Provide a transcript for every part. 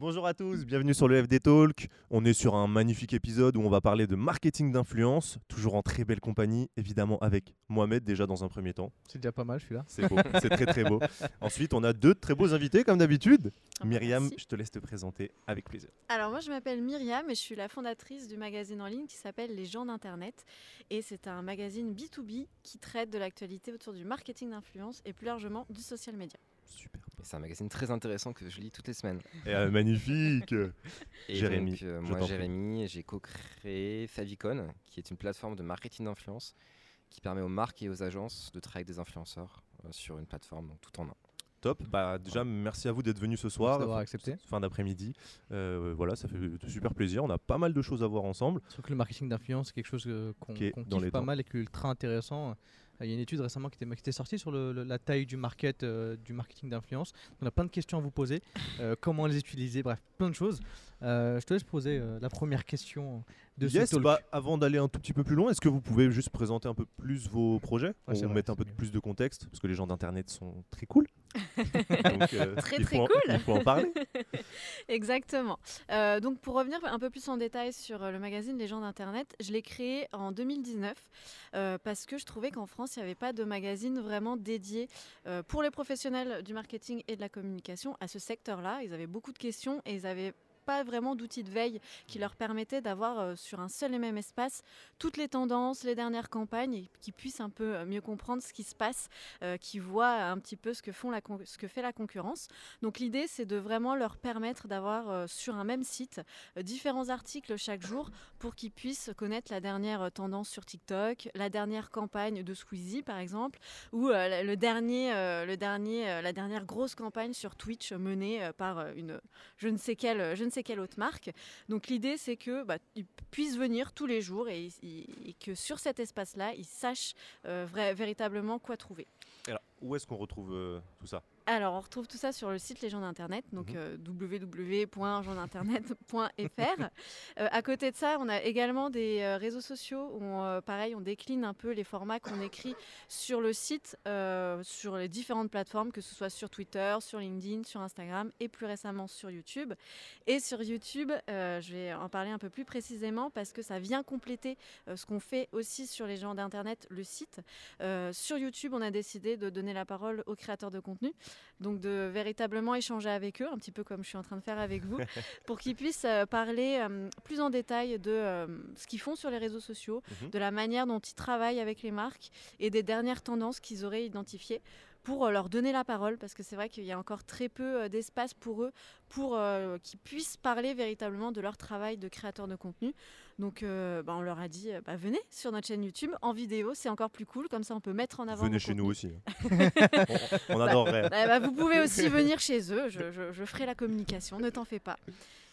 Bonjour à tous, bienvenue sur le FD Talk. On est sur un magnifique épisode où on va parler de marketing d'influence, toujours en très belle compagnie, évidemment avec Mohamed déjà dans un premier temps. C'est déjà pas mal, je suis là. C'est beau, c'est très très beau. Ensuite, on a deux très beaux invités comme d'habitude. Ah, Myriam, merci. je te laisse te présenter avec plaisir. Alors moi je m'appelle Myriam et je suis la fondatrice du magazine en ligne qui s'appelle Les gens d'Internet. Et c'est un magazine B2B qui traite de l'actualité autour du marketing d'influence et plus largement du social media. Super. Et C'est un magazine très intéressant que je lis toutes les semaines. Et, euh, magnifique. Et Jérémy, donc, euh, je moi. Jérémy, j'ai co-créé Favicon, qui est une plateforme de marketing d'influence qui permet aux marques et aux agences de travailler avec des influenceurs euh, sur une plateforme, donc tout en un. Top. Bah déjà merci à vous d'être venus ce soir. d'avoir accepté. Fin d'après-midi. Euh, voilà, ça fait super plaisir. On a pas mal de choses à voir ensemble. Surtout que le marketing d'influence, c'est quelque chose qu'on kiffe les pas temps. mal et qui est ultra intéressant. Euh, Il y a une étude récemment qui était, qui était sortie sur le- le- la taille du market, euh, du marketing d'influence. On a plein de questions à vous poser. Euh, comment les utiliser, bref, plein de choses. Euh, je te laisse poser la première question de yes, ce talk. bah, avant d'aller un tout petit peu plus loin, est-ce que vous pouvez juste présenter un peu plus vos projets? Ouais, On vrai, mettre un peu mieux. plus de contexte parce que les gens d'internet sont très cool. Donc, euh, Très, très en- cool. il faut en parler. Exactement. Euh, donc pour revenir un peu plus en détail sur euh, le magazine Les gens d'Internet, je l'ai créé en 2019 euh, parce que je trouvais qu'en France, il n'y avait pas de magazine vraiment dédié pour les professionnels du marketing et de la communication à ce secteur-là. Ils avaient beaucoup de questions et ils avaient pas vraiment d'outils de veille qui leur permettaient d'avoir euh, sur un seul et même espace toutes les tendances, les dernières campagnes et qui puissent un peu euh, mieux comprendre ce qui se passe, euh, qui voient un petit peu ce que, font la ce que fait la concurrence. Donc l'idée, c'est de vraiment leur permettre d'avoir sur un même site différents articles chaque jour pour qu'ils puissent connaître la dernière tendance sur TikTok, la dernière campagne de Squeezie par exemple, ou le dernier, le dernier, la dernière grosse campagne sur Twitch menée par une je ne sais quelle, je ne sais quelle autre marque. Donc l'idée, c'est que bah, ils puissent venir tous les jours et, que sur cet espace-là, ils sachent euh, véritablement quoi trouver. Alors, où est-ce qu'on retrouve euh, tout ça? Alors, on retrouve tout ça sur le site Les gens d'Internet, donc euh. Euh, à côté de ça, on a également des euh, réseaux sociaux où, on, pareil, on décline un peu les formats qu'on écrit sur le site, sur les différentes plateformes, que ce soit sur Twitter, sur LinkedIn, sur Instagram et plus récemment sur YouTube. Et sur YouTube, je vais en parler un peu plus précisément parce que ça vient compléter ce qu'on fait aussi sur les gens d'Internet, le site. Sur YouTube, on a décidé de donner la parole aux créateurs de contenu, donc de véritablement échanger avec eux, un petit peu comme je suis en train de faire avec vous, pour qu'ils puissent euh, parler euh, plus en détail de euh, ce qu'ils font sur les réseaux sociaux, Mhm. de la manière dont ils travaillent avec les marques et des dernières tendances qu'ils auraient identifiées pour euh, leur donner la parole, parce que c'est vrai qu'il y a encore très peu euh, d'espace pour eux, pour euh, qu'ils puissent parler véritablement de leur travail de créateur de contenu. Donc euh, bah, on leur a dit, bah, venez sur notre chaîne YouTube en vidéo, c'est encore plus cool, comme ça on peut mettre en avant. Venez chez nous aussi. hein. on, on adorerait. Eh bah, vous pouvez aussi venir chez eux, je, je- je ferai la communication, ne t'en fais pas.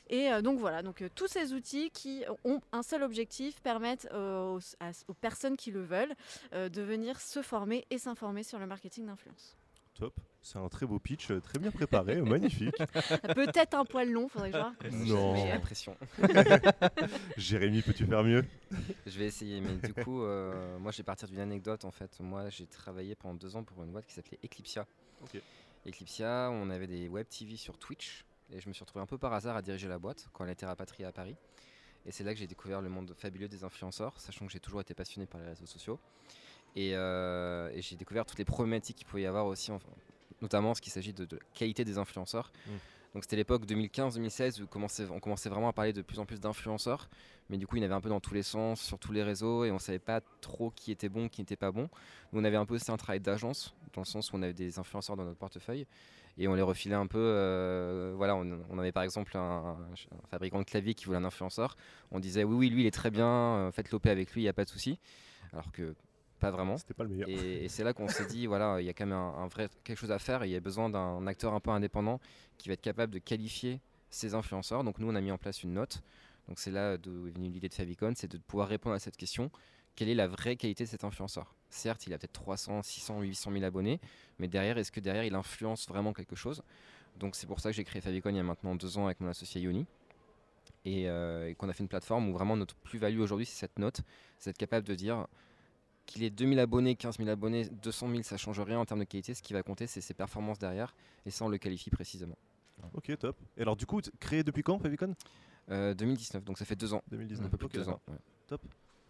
Et euh, donc voilà, donc euh, tous ces outils qui ont un seul objectif permettent euh, aux, à- aux personnes qui le veulent euh, de venir se former et s'informer sur le marketing d'influence. Top. C'est un très beau pitch, très bien préparé, magnifique. Peut-être un poil long, faudrait que je vois. Non. J'ai l'impression. Jérémy, peux-tu faire mieux? Je vais essayer, mais du coup, euh, moi, je vais partir d'une anecdote. En fait, moi, j'ai travaillé pendant deux ans pour une boîte qui s'appelait Eclipsia. Ok. Eclipsia, on avait des web TV sur Twitch, et je me suis retrouvé un peu par hasard à diriger la boîte quand elle a été rapatriée à Paris. Et c'est là que j'ai découvert le monde fabuleux des influenceurs, sachant que j'ai toujours été passionné par les réseaux sociaux. Et, euh, et j'ai découvert toutes les problématiques qu'il pouvait y avoir aussi, enfin, notamment ce qu'il s'agit de, de la qualité des influenceurs. Mm. Donc c'était l'époque 2015-2016 où commençait- on commençait vraiment à parler de plus en plus d'influenceurs, mais du coup il y en avait un peu dans tous les sens, sur tous les réseaux, et on savait pas trop qui était bon, qui n'était pas bon. Nous on avait un peu aussi un travail d'agence, dans le sens où on avait des influenceurs dans notre portefeuille, et on les refilait un peu. euh, voilà, on, on avait par exemple un, un fabricant de clavier qui voulait un influenceur, on disait oui oui lui il est très bien, euh, faites l'OP avec lui, il n'y a pas de souci, alors que pas vraiment. C'était pas le meilleur. Et, et c'est là qu'on s'est dit, voilà, il y a quand même un, un vrai quelque chose à faire. Il y a besoin d'un acteur un peu indépendant qui va être capable de qualifier ces influenceurs. Donc nous, on a mis en place une note. Donc c'est là d'où est venue l'idée de Favicon, c'est de pouvoir répondre à cette question. Quelle est la vraie qualité de cet influenceur Certes, il a peut-être 300, 600, 800 000 abonnés, mais derrière, est-ce que derrière, il influence vraiment quelque chose? Donc c'est pour ça que j'ai créé Favicon il y a maintenant deux ans avec mon associé Yoni. Et, euh, et qu'on a fait une plateforme où vraiment notre plus-value aujourd'hui, c'est cette note. C'est être capable de dire qu'il ait 2000 abonnés, 15 000 abonnés, 200 000, ça change rien en termes de qualité. Ce qui va compter, c'est ses performances derrière. Et ça, on le qualifie précisément. Ok, top. Et alors, du coup, créé depuis quand, Favicon Euh, 2019, donc ça fait deux ans. 2019. Un peu plus Ok, de deux ans. ouais.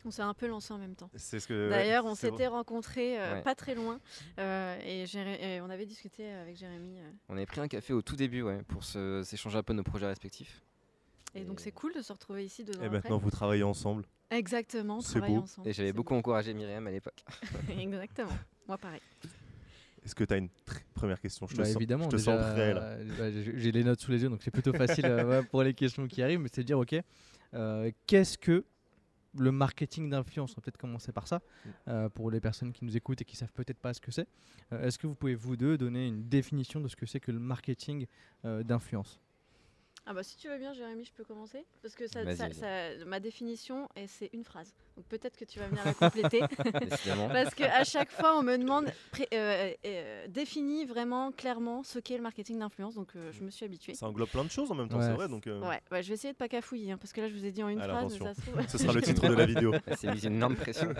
On s'est un peu lancé en même temps. C'est ce que. ouais, D'ailleurs, on s'était rencontrés euh, Ouais. pas très loin euh, et, Jéré- et on avait discuté avec Jérémy. euh, On avait pris un café au tout début ouais, pour se- s'échanger un peu nos projets respectifs. et donc, c'est cool de se retrouver ici deux ans Et après. maintenant, vous travaillez ensemble. Exactement, on C'est travaille beau. ensemble. Et j'avais beaucoup encouragé Myriam à l'époque. Exactement. Moi, pareil. Est-ce que tu as une première question? Je te Bah, sens, évidemment, je te déjà, sens prêt là. euh, bah, j'ai les notes sous les yeux, donc c'est plutôt facile euh, pour les questions qui arrivent. Mais c'est de dire, ok, euh, qu'est-ce que le marketing d'influence On va peut-être commencer par ça, Mm. euh, pour les personnes qui nous écoutent et qui savent peut-être pas ce que c'est. Euh, Est-ce que vous pouvez vous deux donner une définition de ce que c'est que le marketing euh, d'influence? Ah bah si tu veux bien, Jérémy, je peux commencer parce que ça, ma définition, et c'est une phrase. Donc peut-être que tu vas venir la compléter. Parce qu'à chaque fois, on me demande, pré- euh, euh, définis vraiment clairement ce qu'est le marketing d'influence. Donc, euh, je me suis habituée. Ça englobe plein de choses en même temps, Ouais. c'est vrai. Donc, euh, Ouais, ouais, je vais essayer de pas cafouiller, hein, parce que là, je vous ai dit en une Alors, phrase, attention. ça se trouve. ce sera le titre de la vidéo. Mise une énorme pression.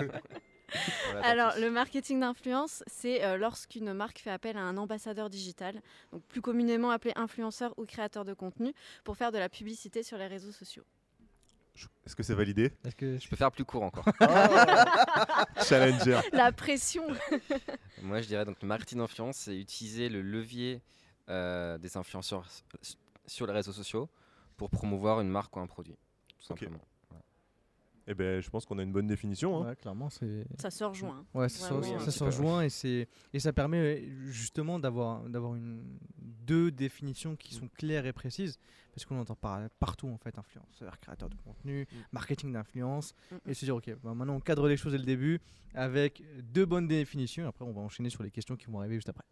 Alors, le marketing d'influence, c'est euh, lorsqu'une marque fait appel à un ambassadeur digital, donc plus communément appelé influenceur ou créateur de contenu, pour faire de la publicité sur les réseaux sociaux. Est-ce que c'est validé? Est-ce que Je peux faire plus court encore. Challenger. La pression Moi, je dirais donc le marketing d'influence, c'est utiliser le levier euh, des influenceurs sur les réseaux sociaux pour promouvoir une marque ou un produit, tout simplement. Eh ben, je pense qu'on a une bonne définition. hein. Ouais, clairement, c'est. Ça se rejoint. Ouais, ça, Vraiment, se- ça rejoint et, c'est- et ça permet ouais, justement d'avoir d'avoir une deux définitions qui sont claires et précises parce qu'on entend par, partout en fait influenceur, créateur de contenu, Mm. marketing d'influence Mm, et se dire ok bah, maintenant on cadre les choses dès le début avec deux bonnes définitions après on va enchaîner sur les questions qui vont arriver juste après.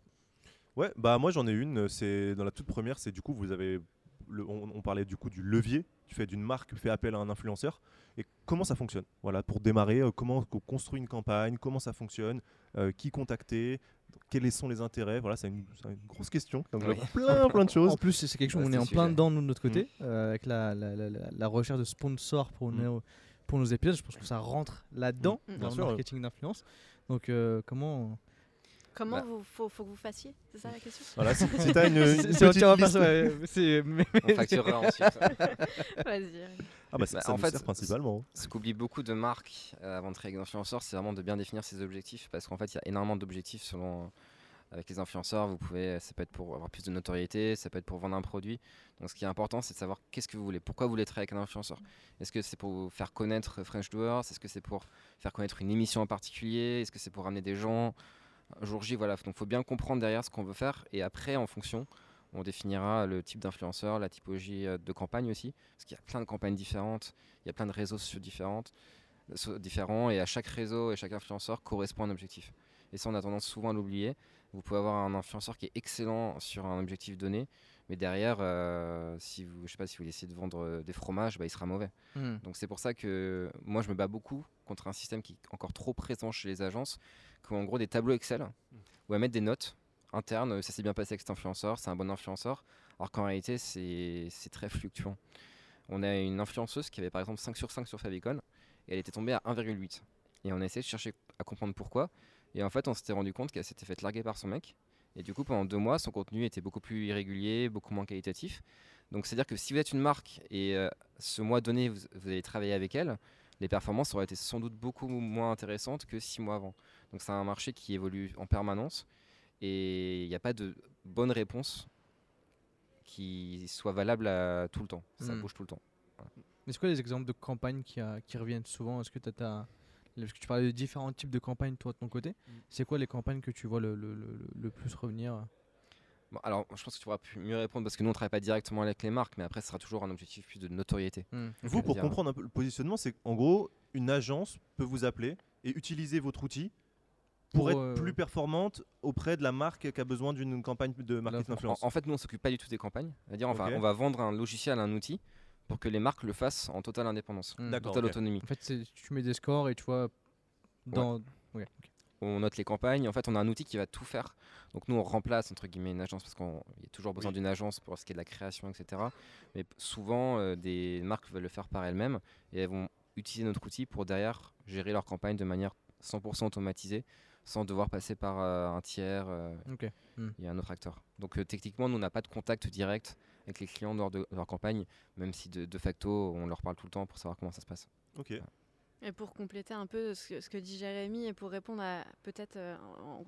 Ouais, bah moi j'en ai une. C'est dans la toute première, c'est du coup vous avez, le- on, on parlait du coup du levier. Tu fais d'une marque fait appel à un influenceur et comment ça fonctionne? Voilà, pour démarrer, euh, comment on construit une campagne, comment ça fonctionne, euh, qui contacter, quels sont les intérêts? Voilà, c'est une, grosse question. Donc Oui. plein plein de choses. En plus c'est quelque chose où on est en le plein dedans nous, de notre côté euh, avec la, la, la- la- la recherche de sponsors pour Mm. nos pour nos épisodes. Je pense que ça rentre là-dedans Mm. dans Bien le sûr, marketing d'influence. Donc euh, comment Bah. vous, faut, faut que vous fassiez C'est ça la question? Voilà, si, si t'as une, une C'est- petite liste- ouais, On facturera ensuite. Vas-y. Ah bah, ça, Bah, ça en fait, sert principalement. Ce qu'oublient beaucoup de marques euh, avant de travailler avec des influenceurs, c'est vraiment de bien définir ses objectifs parce qu'en fait, il y a énormément d'objectifs selon. Avec les influenceurs, vous pouvez, ça peut être pour avoir plus de notoriété, ça peut être pour vendre un produit. Donc, ce qui est important, c'est de savoir qu'est-ce que vous voulez, pourquoi vous voulez travailler avec un influenceur? Est-ce que c'est pour vous faire connaître French Doers? Est-ce que c'est pour faire connaître une émission en particulier? Est-ce que c'est pour ramener des gens? Jour J Voilà. Donc, il faut bien comprendre derrière ce qu'on veut faire et après, en fonction, on définira le type d'influenceur, la typologie euh, de campagne aussi, parce qu'il y a plein de campagnes différentes, il y a plein de réseaux sociaux différentes, différents, et à chaque réseau et chaque influenceur correspond à un objectif. Et ça, on a tendance souvent à l'oublier. Vous pouvez avoir un influenceur qui est excellent sur un objectif donné, mais derrière, euh, si vous, je sais pas, si vous essayez de vendre euh, des fromages, bah, il sera mauvais. Hmm. Donc c'est pour ça que moi je me bats beaucoup contre un système qui est encore trop présent chez les agences, qui ont en gros des tableaux Excel où à mettre des notes internes, ça s'est bien passé avec cet influenceur, c'est un bon influenceur, alors qu'en réalité c'est très fluctuant. On a une influenceuse qui avait par exemple 5 sur 5 sur Favicon, et elle était tombée à 1,8. Et on a essayé de chercher à comprendre pourquoi, et en fait on s'était rendu compte qu'elle s'était fait larguer par son mec, et du coup pendant deux mois son contenu était beaucoup plus irrégulier, beaucoup moins qualitatif. Donc c'est-à-dire que si vous êtes une marque et euh, ce mois donné, vous, vous allez travailler avec elle, les performances auraient été sans doute beaucoup moins intéressantes que six mois avant. Donc c'est un marché qui évolue en permanence et il n'y a pas de bonne réponse qui soit valable à tout le temps. Ça Hmm. bouge tout le temps. Est-ce que les exemples de campagnes qui, a- qui reviennent souvent? Est-ce que tu as, Parce que tu parlais de différents types de campagnes, toi, de ton côté. C'est quoi les campagnes que tu vois le, le- le- le plus revenir? Bon, alors je pense que tu pourras pu- mieux répondre parce que nous on ne travaille pas directement avec les marques, mais après ce sera toujours un objectif plus de notoriété. Hmm. Vous, pour Dire. comprendre un peu le positionnement, c'est qu'en gros, une agence peut vous appeler et utiliser votre outil pour, Pour, être euh, plus performante auprès de la marque qui a besoin d'une campagne de marketing En- En, fait, nous on s'occupe pas du tout des campagnes. C'est-à-dire on, va- Ok. on va vendre un logiciel, un outil pour que les marques le fassent en totale indépendance. D'accord. totale autonomie. En fait, tu mets des scores et tu vois. Dans... Ouais, ok. On note les campagnes. En fait, on a un outil qui va tout faire. Donc nous, on remplace entre guillemets une agence parce qu'il y a toujours besoin Oui. d'une agence pour ce qui est de la création, etc. Mais souvent, euh, des marques veulent le faire par elles-mêmes et elles vont utiliser notre outil pour derrière gérer leur campagne de manière 100% automatisée sans devoir passer par euh, un tiers euh. Hmm. et un autre acteur. Donc euh, techniquement, nous, on n'a pas de contact direct avec les clients lors de, de leur campagne, même si de, de facto, on leur parle tout le temps pour savoir comment ça se passe. Ok. Et pour compléter un peu ce que, ce que dit Jérémy et pour répondre peut-être euh,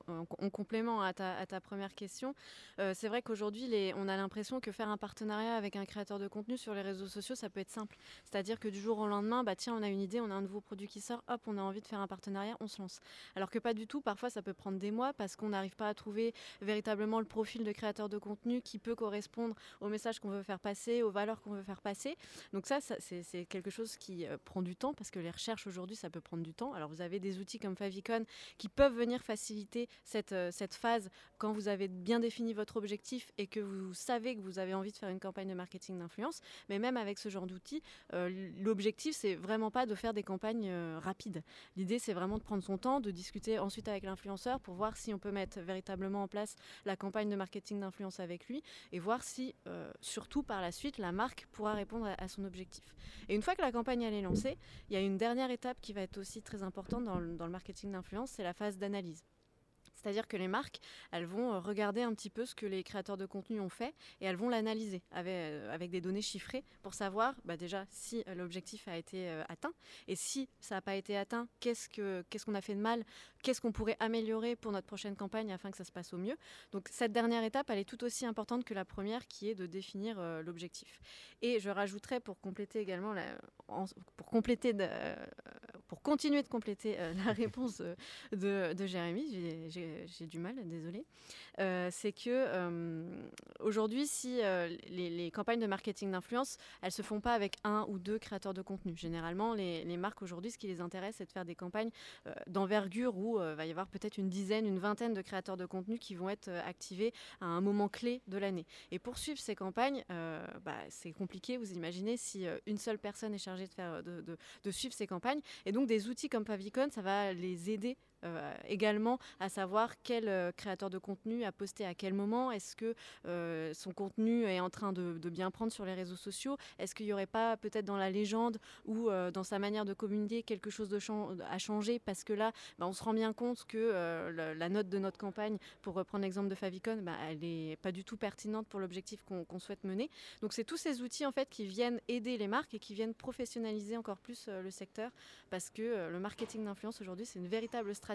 en, en- en complément à ta, première question, euh, c'est vrai qu'aujourd'hui on a l'impression que faire un partenariat avec un créateur de contenu sur les réseaux sociaux ça peut être simple. C'est-à-dire que du jour au lendemain, bah tiens on a une idée, on a un nouveau produit qui sort, hop on a envie de faire un partenariat, on se lance. Alors que pas du tout, parfois ça peut prendre des mois parce qu'on n'arrive pas à trouver véritablement le profil de créateur de contenu qui peut correspondre au message qu'on veut faire passer, aux valeurs qu'on veut faire passer. Donc ça, ça, c'est c'est quelque chose qui euh, prend du temps parce que les recherches aujourd'hui, ça peut prendre du temps. Alors vous avez des outils comme Favicon qui peuvent venir faciliter cette, euh, cette phase quand vous avez bien défini votre objectif et que vous savez que vous avez envie de faire une campagne de marketing d'influence. Mais même avec ce genre d'outils, euh, l'objectif, c'est vraiment pas de faire des campagnes euh, rapides. L'idée, c'est vraiment de prendre son temps, de discuter ensuite avec l'influenceur pour voir si on peut mettre véritablement en place la campagne de marketing d'influence avec lui et voir si, euh, surtout par la suite, la marque pourra répondre à, son objectif. Et une fois que la campagne elle est lancée, il y a une dernière étape qui va être aussi très importante dans le, dans le marketing d'influence, c'est la phase d'analyse. C'est-à-dire que les marques, elles vont euh, regarder un petit peu ce que les créateurs de contenu ont fait et elles vont l'analyser avec, euh, avec des données chiffrées pour savoir bah, déjà si euh, l'objectif a été atteint et si ça n'a pas été atteint, qu'est-ce que- qu'est-ce qu'on a fait de mal, qu'est-ce qu'on pourrait améliorer pour notre prochaine campagne afin que ça se passe au mieux. Donc cette dernière étape, elle est tout aussi importante que la première qui est de définir l'objectif. Et je rajouterais pour compléter également, pour compléter, pour continuer de compléter euh, la réponse euh, de, Jérémy, j'ai- du mal, désolé, euh, c'est que aujourd'hui, si les, campagnes de marketing d'influence, elles se font pas avec un ou deux créateurs de contenu. Généralement, les, marques aujourd'hui, ce qui les intéresse, c'est de faire des campagnes d'envergure où va y avoir peut-être une dizaine, une vingtaine de créateurs de contenu qui vont être activés à un moment clé de l'année. Et pour suivre ces campagnes, bah, c'est compliqué. Vous imaginez si une seule personne est chargée de, faire, de, suivre ces campagnes. Donc des outils comme Pavicon, ça va les aider également à savoir quel euh, créateur de contenu a posté à quel moment. Est-ce que euh, son contenu est en train de, bien prendre sur les réseaux sociaux? Est-ce qu'il n'y aurait pas peut-être dans la légende ou euh, dans sa manière de communiquer quelque chose de à changer? Parce que là, bah, on se rend bien compte que euh, la note de notre campagne, pour reprendre l'exemple de Favicon, bah, elle n'est pas du tout pertinente pour l'objectif qu'on souhaite mener. Donc c'est tous ces outils en fait qui viennent aider les marques et qui viennent professionnaliser encore plus euh, le secteur parce que euh, le marketing d'influence aujourd'hui c'est une véritable stratégie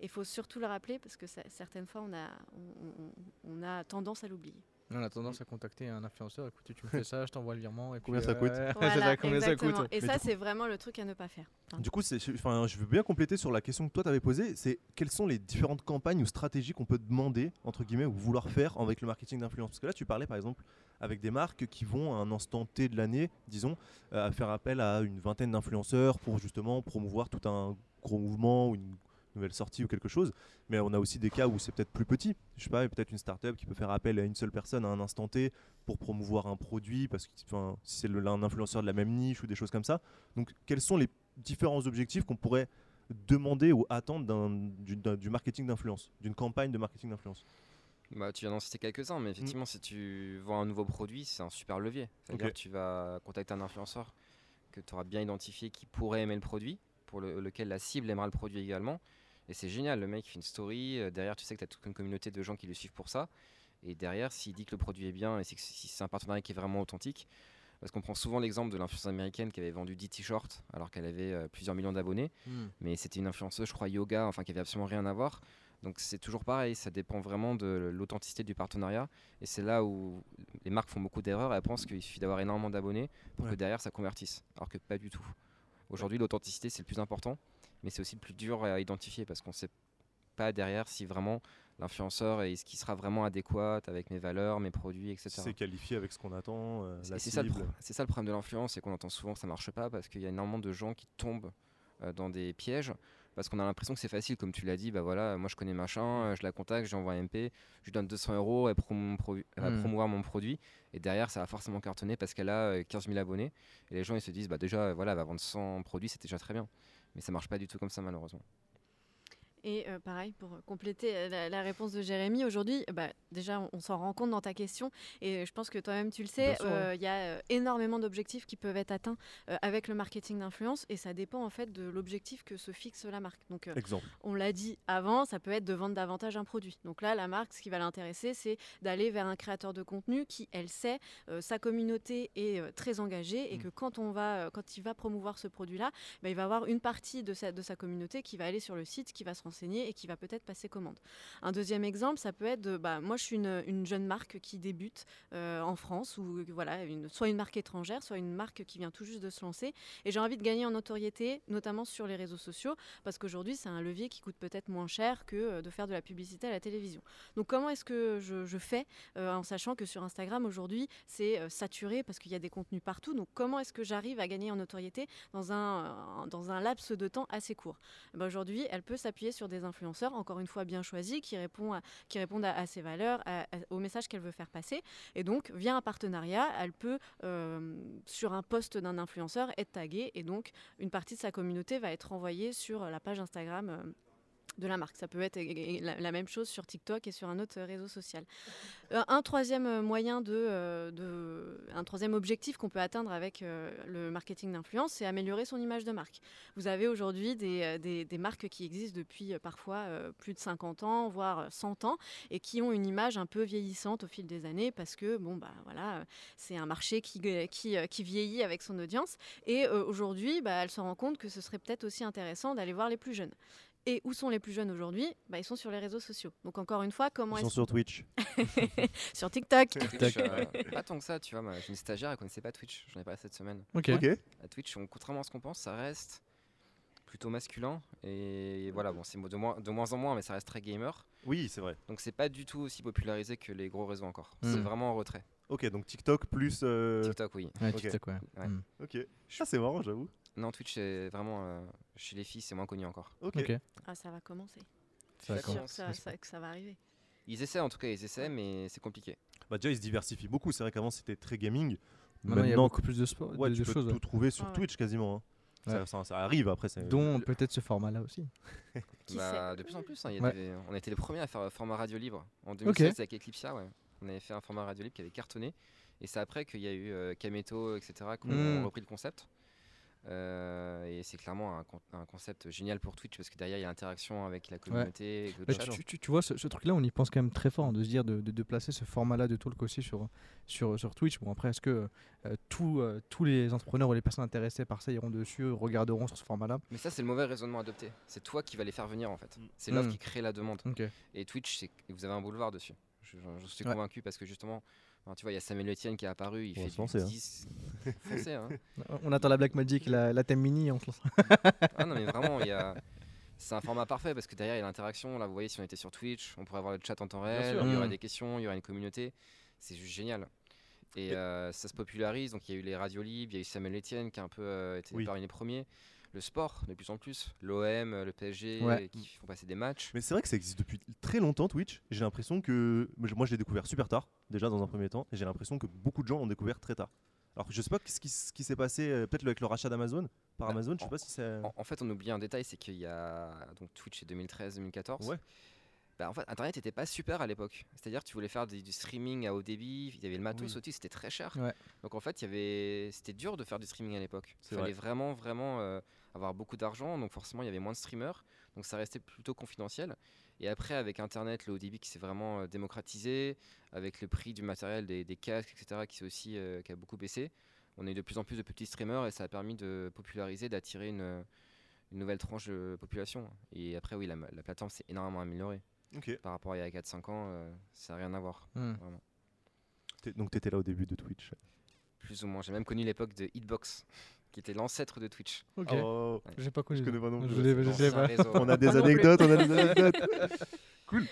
et il faut surtout le rappeler parce que ça- certaines fois on a, on, on- on a tendance à l'oublier. On a tendance à contacter un influenceur. Écoute, tu me fais ça, je t'envoie le virement. Et puis, Combien ça coûte euh, Voilà, ça, combien ça exactement. coûte Et Mais ça coup- c'est vraiment le truc à ne pas faire. Enfin, Du coup, enfin, je veux bien compléter sur la question que toi t'avais posée. C'est quelles sont les différentes campagnes ou stratégies qu'on peut demander entre guillemets ou vouloir faire avec le marketing d'influence? Parce que là, tu parlais par exemple avec des marques qui vont à un instant T de l'année, disons, euh, à faire appel à une vingtaine d'influenceurs pour justement promouvoir tout un gros mouvement ou une nouvelle sortie ou quelque chose. Mais on a aussi des cas où c'est peut-être plus petit. Je sais pas, peut-être une startup qui peut faire appel à une seule personne à un instant T pour promouvoir un produit parce que enfin, si c'est un influenceur de la même niche ou des choses comme ça. Donc, quels sont les différents objectifs qu'on pourrait demander ou attendre d'un- du, du marketing d'influence, d'une campagne de marketing d'influence? Bah, tu viens d'en citer quelques-uns, mais effectivement, si tu vends un nouveau produit, c'est un super levier. C'est-à-dire que tu vas contacter un influenceur que tu auras bien identifié qui pourrait aimer le produit, pour le- lequel la cible aimera le produit également. Et c'est génial, le mec fait une story, euh, derrière tu sais que tu as toute une communauté de gens qui le suivent pour ça. Et derrière, s'il dit que le produit est bien et que- si c'est un partenariat qui est vraiment authentique, parce qu'on prend souvent l'exemple de l'influenceuse américaine qui avait vendu 10 t-shirts alors qu'elle avait euh, plusieurs millions d'abonnés hmm. mais c'était une influenceuse, je crois, yoga, enfin qui avait absolument rien à voir. Donc c'est toujours pareil, ça dépend vraiment de l'authenticité du partenariat. Et c'est là où les marques font beaucoup d'erreurs. Elles pensent qu'il suffit d'avoir énormément d'abonnés pour Ouais. que derrière ça convertisse. Alors que pas du tout. Aujourd'hui, l'authenticité c'est le plus important, mais c'est aussi le plus dur à identifier parce qu'on sait pas derrière si vraiment l'influenceur est ce qui sera vraiment adéquat avec mes valeurs, mes produits, etc. C'est qualifié avec ce qu'on attend, euh, c'est ça, le cible. pro- c'est ça le problème de l'influence, c'est qu'on entend souvent que ça marche pas parce qu'il y a énormément de gens qui tombent euh, dans des pièges parce qu'on a l'impression que c'est facile, comme tu l'as dit, bah voilà, moi je connais machin, euh, je la contacte, j'envoie un MP, je lui donne 200 euros, elle, prom- va Hmm. promouvoir mon produit et derrière ça va forcément cartonner parce qu'elle a euh, 15 000 abonnés et les gens ils se disent bah déjà voilà, elle va vendre 100 produits, c'est déjà très bien. Mais ça marche pas du tout comme ça malheureusement. Et euh, pareil, pour compléter euh, la, la réponse de Jérémy, aujourd'hui, bah, déjà, on, on s'en rend compte dans ta question, et je pense que toi-même tu le sais, euh, il y a euh, énormément d'objectifs qui peuvent être atteints euh, avec le marketing d'influence, et ça dépend en fait de l'objectif que se fixe la marque. Donc, euh, on l'a dit avant, ça peut être de vendre davantage un produit. Donc là, la marque, ce qui va l'intéresser, c'est d'aller vers un créateur de contenu qui, elle sait, euh, sa communauté est euh, très engagée et Mm. que quand, on va, euh, quand il va promouvoir ce produit-là, bah, il va avoir une partie de sa, de sa communauté qui va aller sur le site, qui va se renseigner et qui va peut-être passer commande. Un deuxième exemple, ça peut être de, bah, moi je suis une, une jeune marque qui débute euh, en France, ou voilà, une, soit une marque étrangère, soit une marque qui vient tout juste de se lancer, et j'ai envie de gagner en notoriété, notamment sur les réseaux sociaux, parce qu'aujourd'hui c'est un levier qui coûte peut-être moins cher que euh, de faire de la publicité à la télévision. Donc comment est-ce que je, fais euh, en sachant que sur Instagram aujourd'hui c'est euh, saturé parce qu'il y a des contenus partout? Donc comment est-ce que j'arrive à gagner en notoriété dans un, euh, dans un laps de temps assez court? Eh ben, Aujourd'hui, elle peut s'appuyer sur des influenceurs, encore une fois bien choisis, qui, répond à- qui répondent à, ses valeurs, à- au message qu'elle veut faire passer. Et donc, via un partenariat, elle peut, euh, sur un post d'un influenceur, être taguée. Et donc, une partie de sa communauté va être envoyée sur la page Instagram. euh, de la marque. Ça peut être la, même chose sur TikTok et sur un autre réseau social. Euh, un troisième euh, moyen de, euh, de- un troisième objectif qu'on peut atteindre avec le marketing d'influence, c'est améliorer son image de marque. Vous avez aujourd'hui des, des- marques qui existent depuis parfois plus de 50 ans, voire euh, 100 ans, et qui ont une image un peu vieillissante au fil des années parce que bon bah voilà, c'est un marché qui, qui, qui vieillit avec son audience. Et aujourd'hui, bah, elle se rend compte que ce serait peut-être aussi intéressant d'aller voir les plus jeunes. Et où sont les plus jeunes aujourd'hui bah, Ils sont sur les réseaux sociaux. Donc encore une fois, comment Ils sont sur Twitch. sur TikTok Twitch, euh, pas tant que ça, tu vois. moi, J'ai une stagiaire, elle connaissait pas Twitch. J'en ai parlé cette semaine. Ok. Ok. À Twitch, on- contrairement à ce qu'on pense, ça reste plutôt masculin. Et voilà, bon, c'est de moins, de moins en moins, mais ça reste très gamer. Oui, c'est vrai. Donc c'est pas du tout aussi popularisé que les gros réseaux encore. C'est vraiment en retrait. Ok, donc TikTok plus. euh, TikTok, oui. Ouais, Ok. TikTok, ouais. Ouais. Mm. Ok. Ça, c'est marrant, j'avoue. Non, Twitch, c'est vraiment. euh, chez les filles, c'est moins connu encore. Ok. Ok. Ah, ça va commencer. Ça va Je suis sûre commencer. que ça, ça- que ça va arriver. Ils essaient, en tout cas, ils essaient, mais c'est compliqué. Bah, déjà, ils se diversifient beaucoup. C'est vrai qu'avant, c'était très gaming. Maintenant, il y a beaucoup plus de sport, ouais, de, tu de peux choses. tout ouais. trouver sur ouais. Twitch quasiment. hein. Ça, Ouais. ça- ça arrive après. c'est- Dont peut-être ce format-là aussi. Qui Bah, de plus en plus, hein, il y a Ouais. des- on a été les premiers à faire un format radio libre. En 2016, avec Eclipsia, ouais. on avait fait un format radio libre qui avait cartonné. Et c'est après qu'il y a eu euh, Kameto, etc., qui ont Mm. repris le concept. Euh, et c'est clairement un, con- un concept génial pour Twitch parce que derrière il y a l'interaction avec la communauté. avec Bah, tu, tu- tu vois, ce, ce truc-là, on y pense quand même très fort, hein, de se dire de, de- de placer ce format-là de talk aussi sur, sur, sur Twitch. Bon, après, est-ce que euh, tous, euh, tous les entrepreneurs ou les personnes intéressées par ça iront dessus, regarderont sur ce format-là? Mais ça, c'est le mauvais raisonnement adopté. C'est toi qui vas les faire venir en fait. Mm. C'est l'offre Mm. qui crée la demande. Et Twitch, c'est- vous avez un boulevard dessus. Je, je- je suis Ouais. convaincu parce que justement, enfin, tu vois, il y a Samuel Etienne qui est apparu, il On fait se lancer, du hein. 10. Foncez, hein. On attend la Black Magic, la, la thème mini, on se lance. Ah non, mais vraiment, il y a. C'est un format parfait parce que derrière il y a l'interaction. Là, vous voyez, si on était sur Twitch, on pourrait avoir le chat en temps réel, il y aurait Mm. des questions, il y aurait une communauté. C'est juste génial. Et Et- euh, ça se popularise. Donc il y a eu les radios libres, il y a eu Samuel Etienne qui a un peu euh, été Oui. parmi les premiers. Le sport, de plus en plus. L'OM, le PSG, Ouais. qui font passer des matchs. Mais c'est vrai que ça existe depuis très longtemps Twitch. J'ai l'impression que moi je- l'ai découvert super tard, déjà dans un premier temps, et j'ai l'impression que beaucoup de gens l'ont découvert très tard. Alors je sais pas ce qui, ce qui s'est passé, euh, peut-être avec le rachat d'Amazon par Bah, Amazon, je sais en- pas si c'est. En, en fait, on oublie un détail, c'est qu'il y a donc Twitch c'est 2013-2014. Ouais. Bah, en fait, Internet n'était pas super à l'époque. C'est-à-dire, tu voulais faire du, du streaming à haut débit, il y avait le matos Oui. aussi, c'était très cher. Ouais. Donc en fait, il y avait, c'était dur de faire du streaming à l'époque. Il fallait vrai. vraiment, vraiment euh, avoir beaucoup d'argent. Donc forcément, il y avait moins de streamers. Donc ça restait plutôt confidentiel. Et après, avec Internet, le haut débit qui s'est vraiment euh, démocratisé, avec le prix du matériel, des, des casques, etc., qui, aussi, euh, qui a beaucoup baissé, on a eu de plus en plus de petits streamers et ça a permis de populariser, d'attirer une, une nouvelle tranche de population. Et après, oui, la, la plateforme s'est énormément améliorée. Par rapport à il y a 4-5 ans, euh, ça n'a rien à voir. Hmm. Vraiment. Donc t'étais là au début de Twitch. Plus ou moins. J'ai même connu l'époque de Hitbox, qui était l'ancêtre de Twitch. Ok. Oh, J'ai pas connu. je connais pas non Je plus. l'ai- ouais, je pas. On a des anecdotes, on a des anecdotes. cool.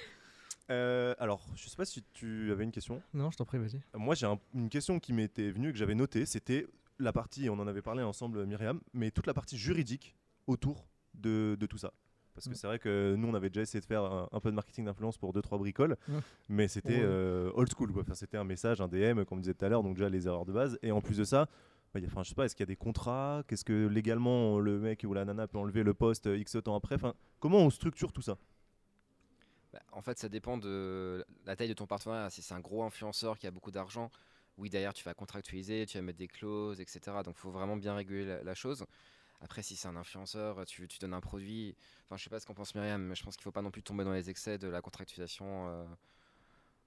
Euh, alors, je sais pas si tu avais une question. Non, je t'en prie, vas-y. Moi, j'ai un- une question qui m'était venue et que j'avais notée. C'était la partie, on en avait parlé ensemble, Myriam, mais toute la partie juridique autour de, de tout ça. Parce que Mm. c'est vrai que nous, on avait déjà essayé de faire un, un peu de marketing d'influence pour 2-3 bricoles, Mm. mais c'était Ouais. euh, old school. Quoi. Enfin, c'était un message, un DM, comme on disait tout à l'heure, donc déjà les erreurs de base. Et en plus de ça, Enfin, y a- je sais pas, est-ce qu'il y a des contrats? Qu'est-ce que légalement le mec ou la nana peut enlever le poste euh, X temps après? Enfin, comment on structure tout ça? Bah, en fait, ça dépend de la taille de ton partenariat. Si c'est un gros influenceur qui a beaucoup d'argent, oui, derrière, tu vas contractualiser, tu vas mettre des clauses, etc. Donc, il faut vraiment bien réguler la, la chose. Après, si c'est un influenceur, tu, donnes un produit. Enfin, je sais pas ce qu'en pense Myriam, mais je pense qu'il faut pas non plus tomber dans les excès de la contractualisation euh,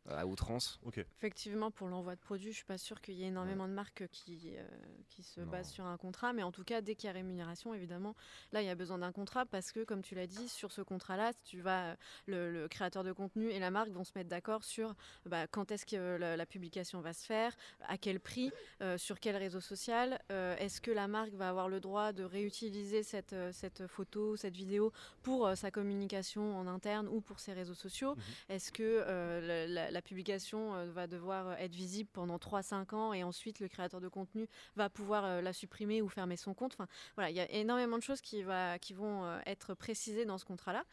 à outrance. Ok. Effectivement, pour l'envoi de produits, je suis pas sûre qu'il y ait énormément de marques qui, euh, qui se Non. basent sur un contrat. Mais en tout cas, dès qu'il y a rémunération, évidemment, là, il y a besoin d'un contrat parce que, comme tu l'as dit, sur ce contrat-là, tu vas, le, le créateur de contenu et la marque vont se mettre d'accord sur bah, quand est-ce que la, la publication va se faire, à quel prix, euh, sur quel réseau social, euh, est-ce que la marque va avoir le droit de réutiliser cette, euh, cette photo, cette vidéo pour euh, sa communication en interne ou pour ses réseaux sociaux? Mhm. Est-ce que euh, la, la- la publication euh, va devoir euh, être visible pendant 3-5 ans et ensuite le créateur de contenu va pouvoir euh, la supprimer ou fermer son compte Enfin, voilà, il y a énormément de choses qui, qui vont être précisées dans ce contrat-là.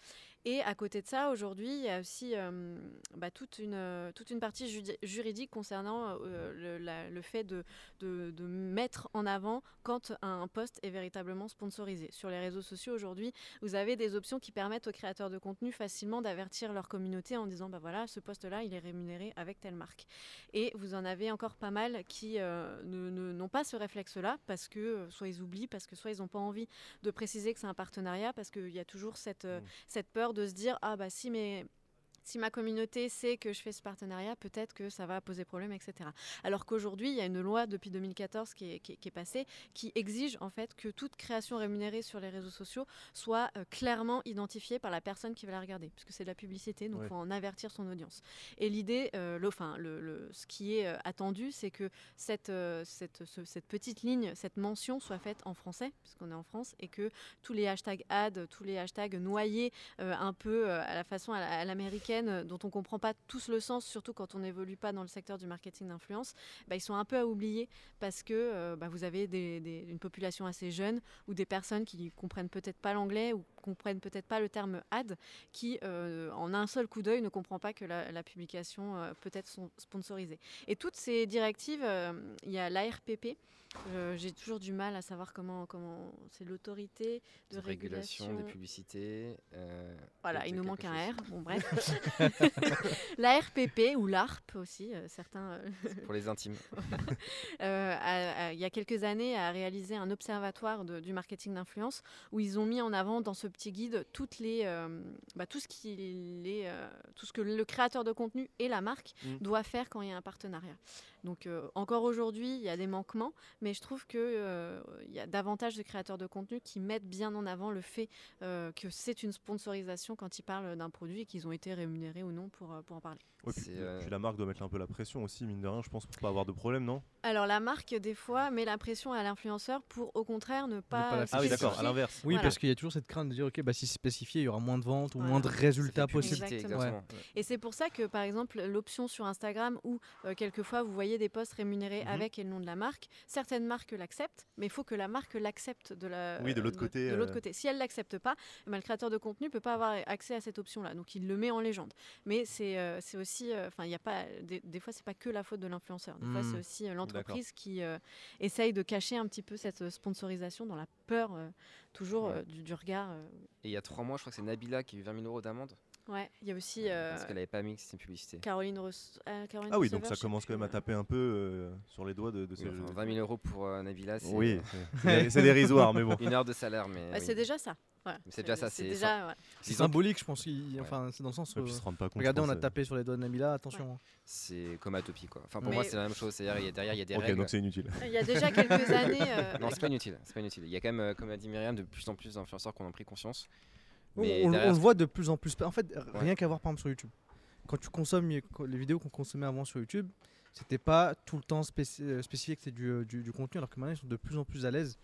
Et à côté de ça, aujourd'hui, il y a aussi euh, bah, toute, une, euh, toute une partie juridique concernant euh, le, la- le fait de, de, de mettre en avant quand un poste est véritablement sponsorisé. Sur les réseaux sociaux aujourd'hui, vous avez des options qui permettent aux créateurs de contenu facilement d'avertir leur communauté en disant bah voilà, ce poste-là, il est rémunéré avec telle marque. Et vous en avez encore pas mal qui euh, n'ont pas ce réflexe-là parce que soit ils oublient, parce que soit ils n'ont pas envie de préciser que c'est un partenariat, parce qu'il y a toujours cette, euh, Mm. cette peur de se dire ah bah si mais si ma communauté sait que je fais ce partenariat, peut-être que ça va poser problème, etc. Alors qu'aujourd'hui, il y a une loi depuis 2014 qui est, qui est- qui est passée qui exige en fait que toute création rémunérée sur les réseaux sociaux soit euh, clairement identifiée par la personne qui va la regarder, puisque c'est de la publicité, donc il Ouais. faut en avertir son audience. Et l'idée, euh, le, enfin, le, le- ce qui est euh, attendu, c'est que cette, cette, ce- cette petite ligne, cette mention soit faite en français, puisqu'on est en France, et que tous les hashtags ads, tous les hashtags noyés un peu à la façon à l'américaine, euh, dont on comprend pas tous le sens, surtout quand on n'évolue pas dans le secteur du marketing d'influence, bah, ils sont un peu à oublier parce que euh, bah, vous avez une population assez jeune ou des personnes qui comprennent peut-être pas l'anglais ou comprennent peut-être pas le terme ad, qui euh, en un seul coup d'œil ne comprend pas que la, publication peut être sponsorisée. Et toutes ces directives, il y a l'ARPP. Euh, J'ai toujours du mal à savoir comment comment c'est l'autorité de, De régulation. régulation, des publicités. euh, Voilà, il nous manque un. R. Bon, bref. la RPP ou l'ARP aussi, euh, certains. Pour les intimes. il y a quelques années, a réalisé un observatoire de- du marketing d'influence où ils ont mis en avant dans ce petit guide toutes les, bah, tout, ce qui euh, tout ce que le créateur de contenu et la marque Mm. doit faire quand il y a un partenariat. Donc euh, encore aujourd'hui, il y a des manquements, mais je trouve qu'il il y a davantage de créateurs de contenu qui mettent bien en avant le fait euh, que c'est une sponsorisation quand ils parlent d'un produit et qu'ils ont été rémunérés ou non pour, euh, pour en parler. Ouais, puis, euh, la marque doit mettre un peu la pression aussi, mine de rien, je pense, pour pas avoir de problème, non? Alors la marque, des fois, met la pression à l'influenceur pour au contraire ne pas, Ah oui, d'accord, à l'inverse. Oui, Voilà. parce qu'il y a toujours cette crainte de dire, ok, bah, si c'est spécifié, il y aura moins de ventes ou Voilà. moins de résultats possibles. Et c'est pour ça que, par exemple, l'option sur Instagram où euh, quelquefois vous voyez des posts rémunérés Mhm. avec et le nom de la marque, certaines marques l'acceptent, mais il faut que la marque l'accepte de la Oui, de l'autre côté, De, l'autre euh. côté. Si elle l'accepte pas, eh ben, le créateur de contenu peut pas avoir accès à cette option-là. Donc il le met en légende. Mais c'est euh, c'est aussi, euh, enfin, il y a pas, des, des fois c'est pas que la faute de l'influenceur. Des fois Mhm. c'est aussi euh, l'entreprise qui euh, essaye de cacher un petit peu cette euh, sponsorisation dans la peur euh, toujours Ouais. euh, du, du regard. euh. Et il y a trois mois, je crois que c'est Nabila qui a eu 20 000 euros d'amende. Ouais, il y a aussi euh, Parce qu'elle n'avait pas mis que c'était une publicité. Caroline Ross. euh, Caroline Ah oui, Receveur, donc ça commence quand même à euh, taper un peu euh, sur les doigts de, de Oui, ces. enfin, 20 000 euros pour euh, Nabila, c'est Oui, c'est- dérisoire, mais bon. une heure de salaire. Mais bah, oui. C'est déjà ça. Voilà. C'est déjà ça, C'est c'est déjà. ouais. Symbolique, je pense. qu'il- Ouais. Enfin, c'est dans le sens où. se rendent pas compte. Regardez, on a pense, tapé sur les doigts de Nabila, attention. hein. c'est comme Atopie quoi. Enfin pour Mais- moi c'est la même chose, c'est-à-dire il y a- derrière il y a des Ok, règles. donc c'est inutile. Il y a déjà quelques années. euh, Non c'est pas inutile, c'est pas inutile. Il y a quand même, euh, comme a dit Myriam, de plus en plus d'influenceurs qui en ont pris conscience. On, Mais on- on derrière, le voit de plus en plus. En fait, Ouais. rien qu'à voir par exemple sur YouTube. Quand tu consommes les les vidéos qu'on consommait avant sur YouTube, c'était pas tout le temps spéci- euh, spécifié que c'est du, euh, du, du contenu, alors que maintenant ils sont de plus en plus à l'aise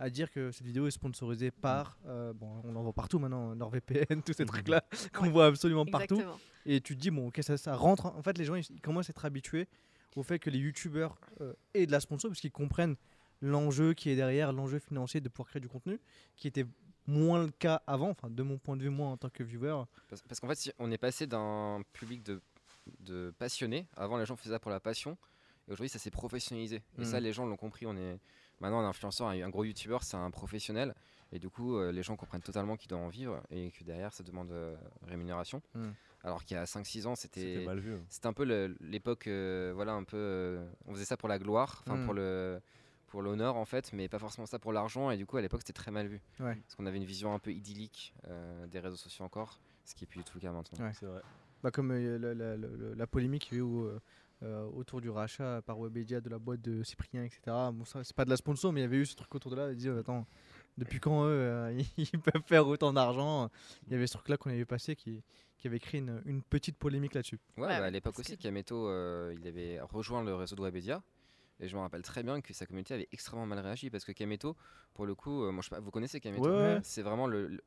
à dire que cette vidéo est sponsorisée par. euh, bon, on en voit partout maintenant, NordVPN, tous ces Mhm. trucs-là qu'on Ouais. voit absolument partout. Et tu te dis, bon, ok, ça, ça rentre. En fait, les gens ils, ils commencent à être habitués au fait que les youtubeurs euh, aient de la sponsor, parce qu'ils comprennent l'enjeu qui est derrière, l'enjeu financier de pouvoir créer du contenu, qui était moins le cas avant, enfin, de mon point de vue, moi en tant que viewer. Parce, parce qu'en fait si on est passé d'un public de, de passionnés, avant les gens faisaient ça pour la passion, Et aujourd'hui, ça s'est professionnalisé. Et Mm. ça, les gens l'ont compris. On est maintenant un influenceur, un un gros youtubeur, c'est un professionnel. Et du coup, euh, les gens comprennent totalement qu'il doit en vivre et que derrière, ça demande euh, rémunération. Mm. Alors qu'il y a 5-6 ans, C'était c'était mal vu. hein. c'était un peu l'époque, euh, voilà, un peu. euh, on faisait ça pour la gloire, enfin Mm. pour le pour l'honneur en fait, mais pas forcément ça pour l'argent. Et du coup, à l'époque, c'était très mal vu. Ouais. Parce qu'on avait une vision un peu idyllique euh, des réseaux sociaux encore, ce qui est plus du tout le cas maintenant. Ouais. C'est vrai. Bah, comme euh, la, la- la- la polémique au- euh, autour du rachat par Webedia de la boîte de Cyprien, etc. Bon, ça, c'est pas de la sponsor, mais il y avait eu ce truc autour de là. Ils disaient, attends, depuis quand eux, euh, ils peuvent faire autant d'argent? Il y avait ce truc-là qu'on avait passé qui, qui avait créé une, une petite polémique là-dessus. Ouais, Ouais, bah, à l'époque aussi, que- Kameto, euh, il avait rejoint le réseau de Webedia. Et je me rappelle très bien que sa communauté avait extrêmement mal réagi parce que Kameto, pour le coup, euh, moi, je sais pas, vous connaissez Kameto Ouais, ouais. C'est vraiment le, le,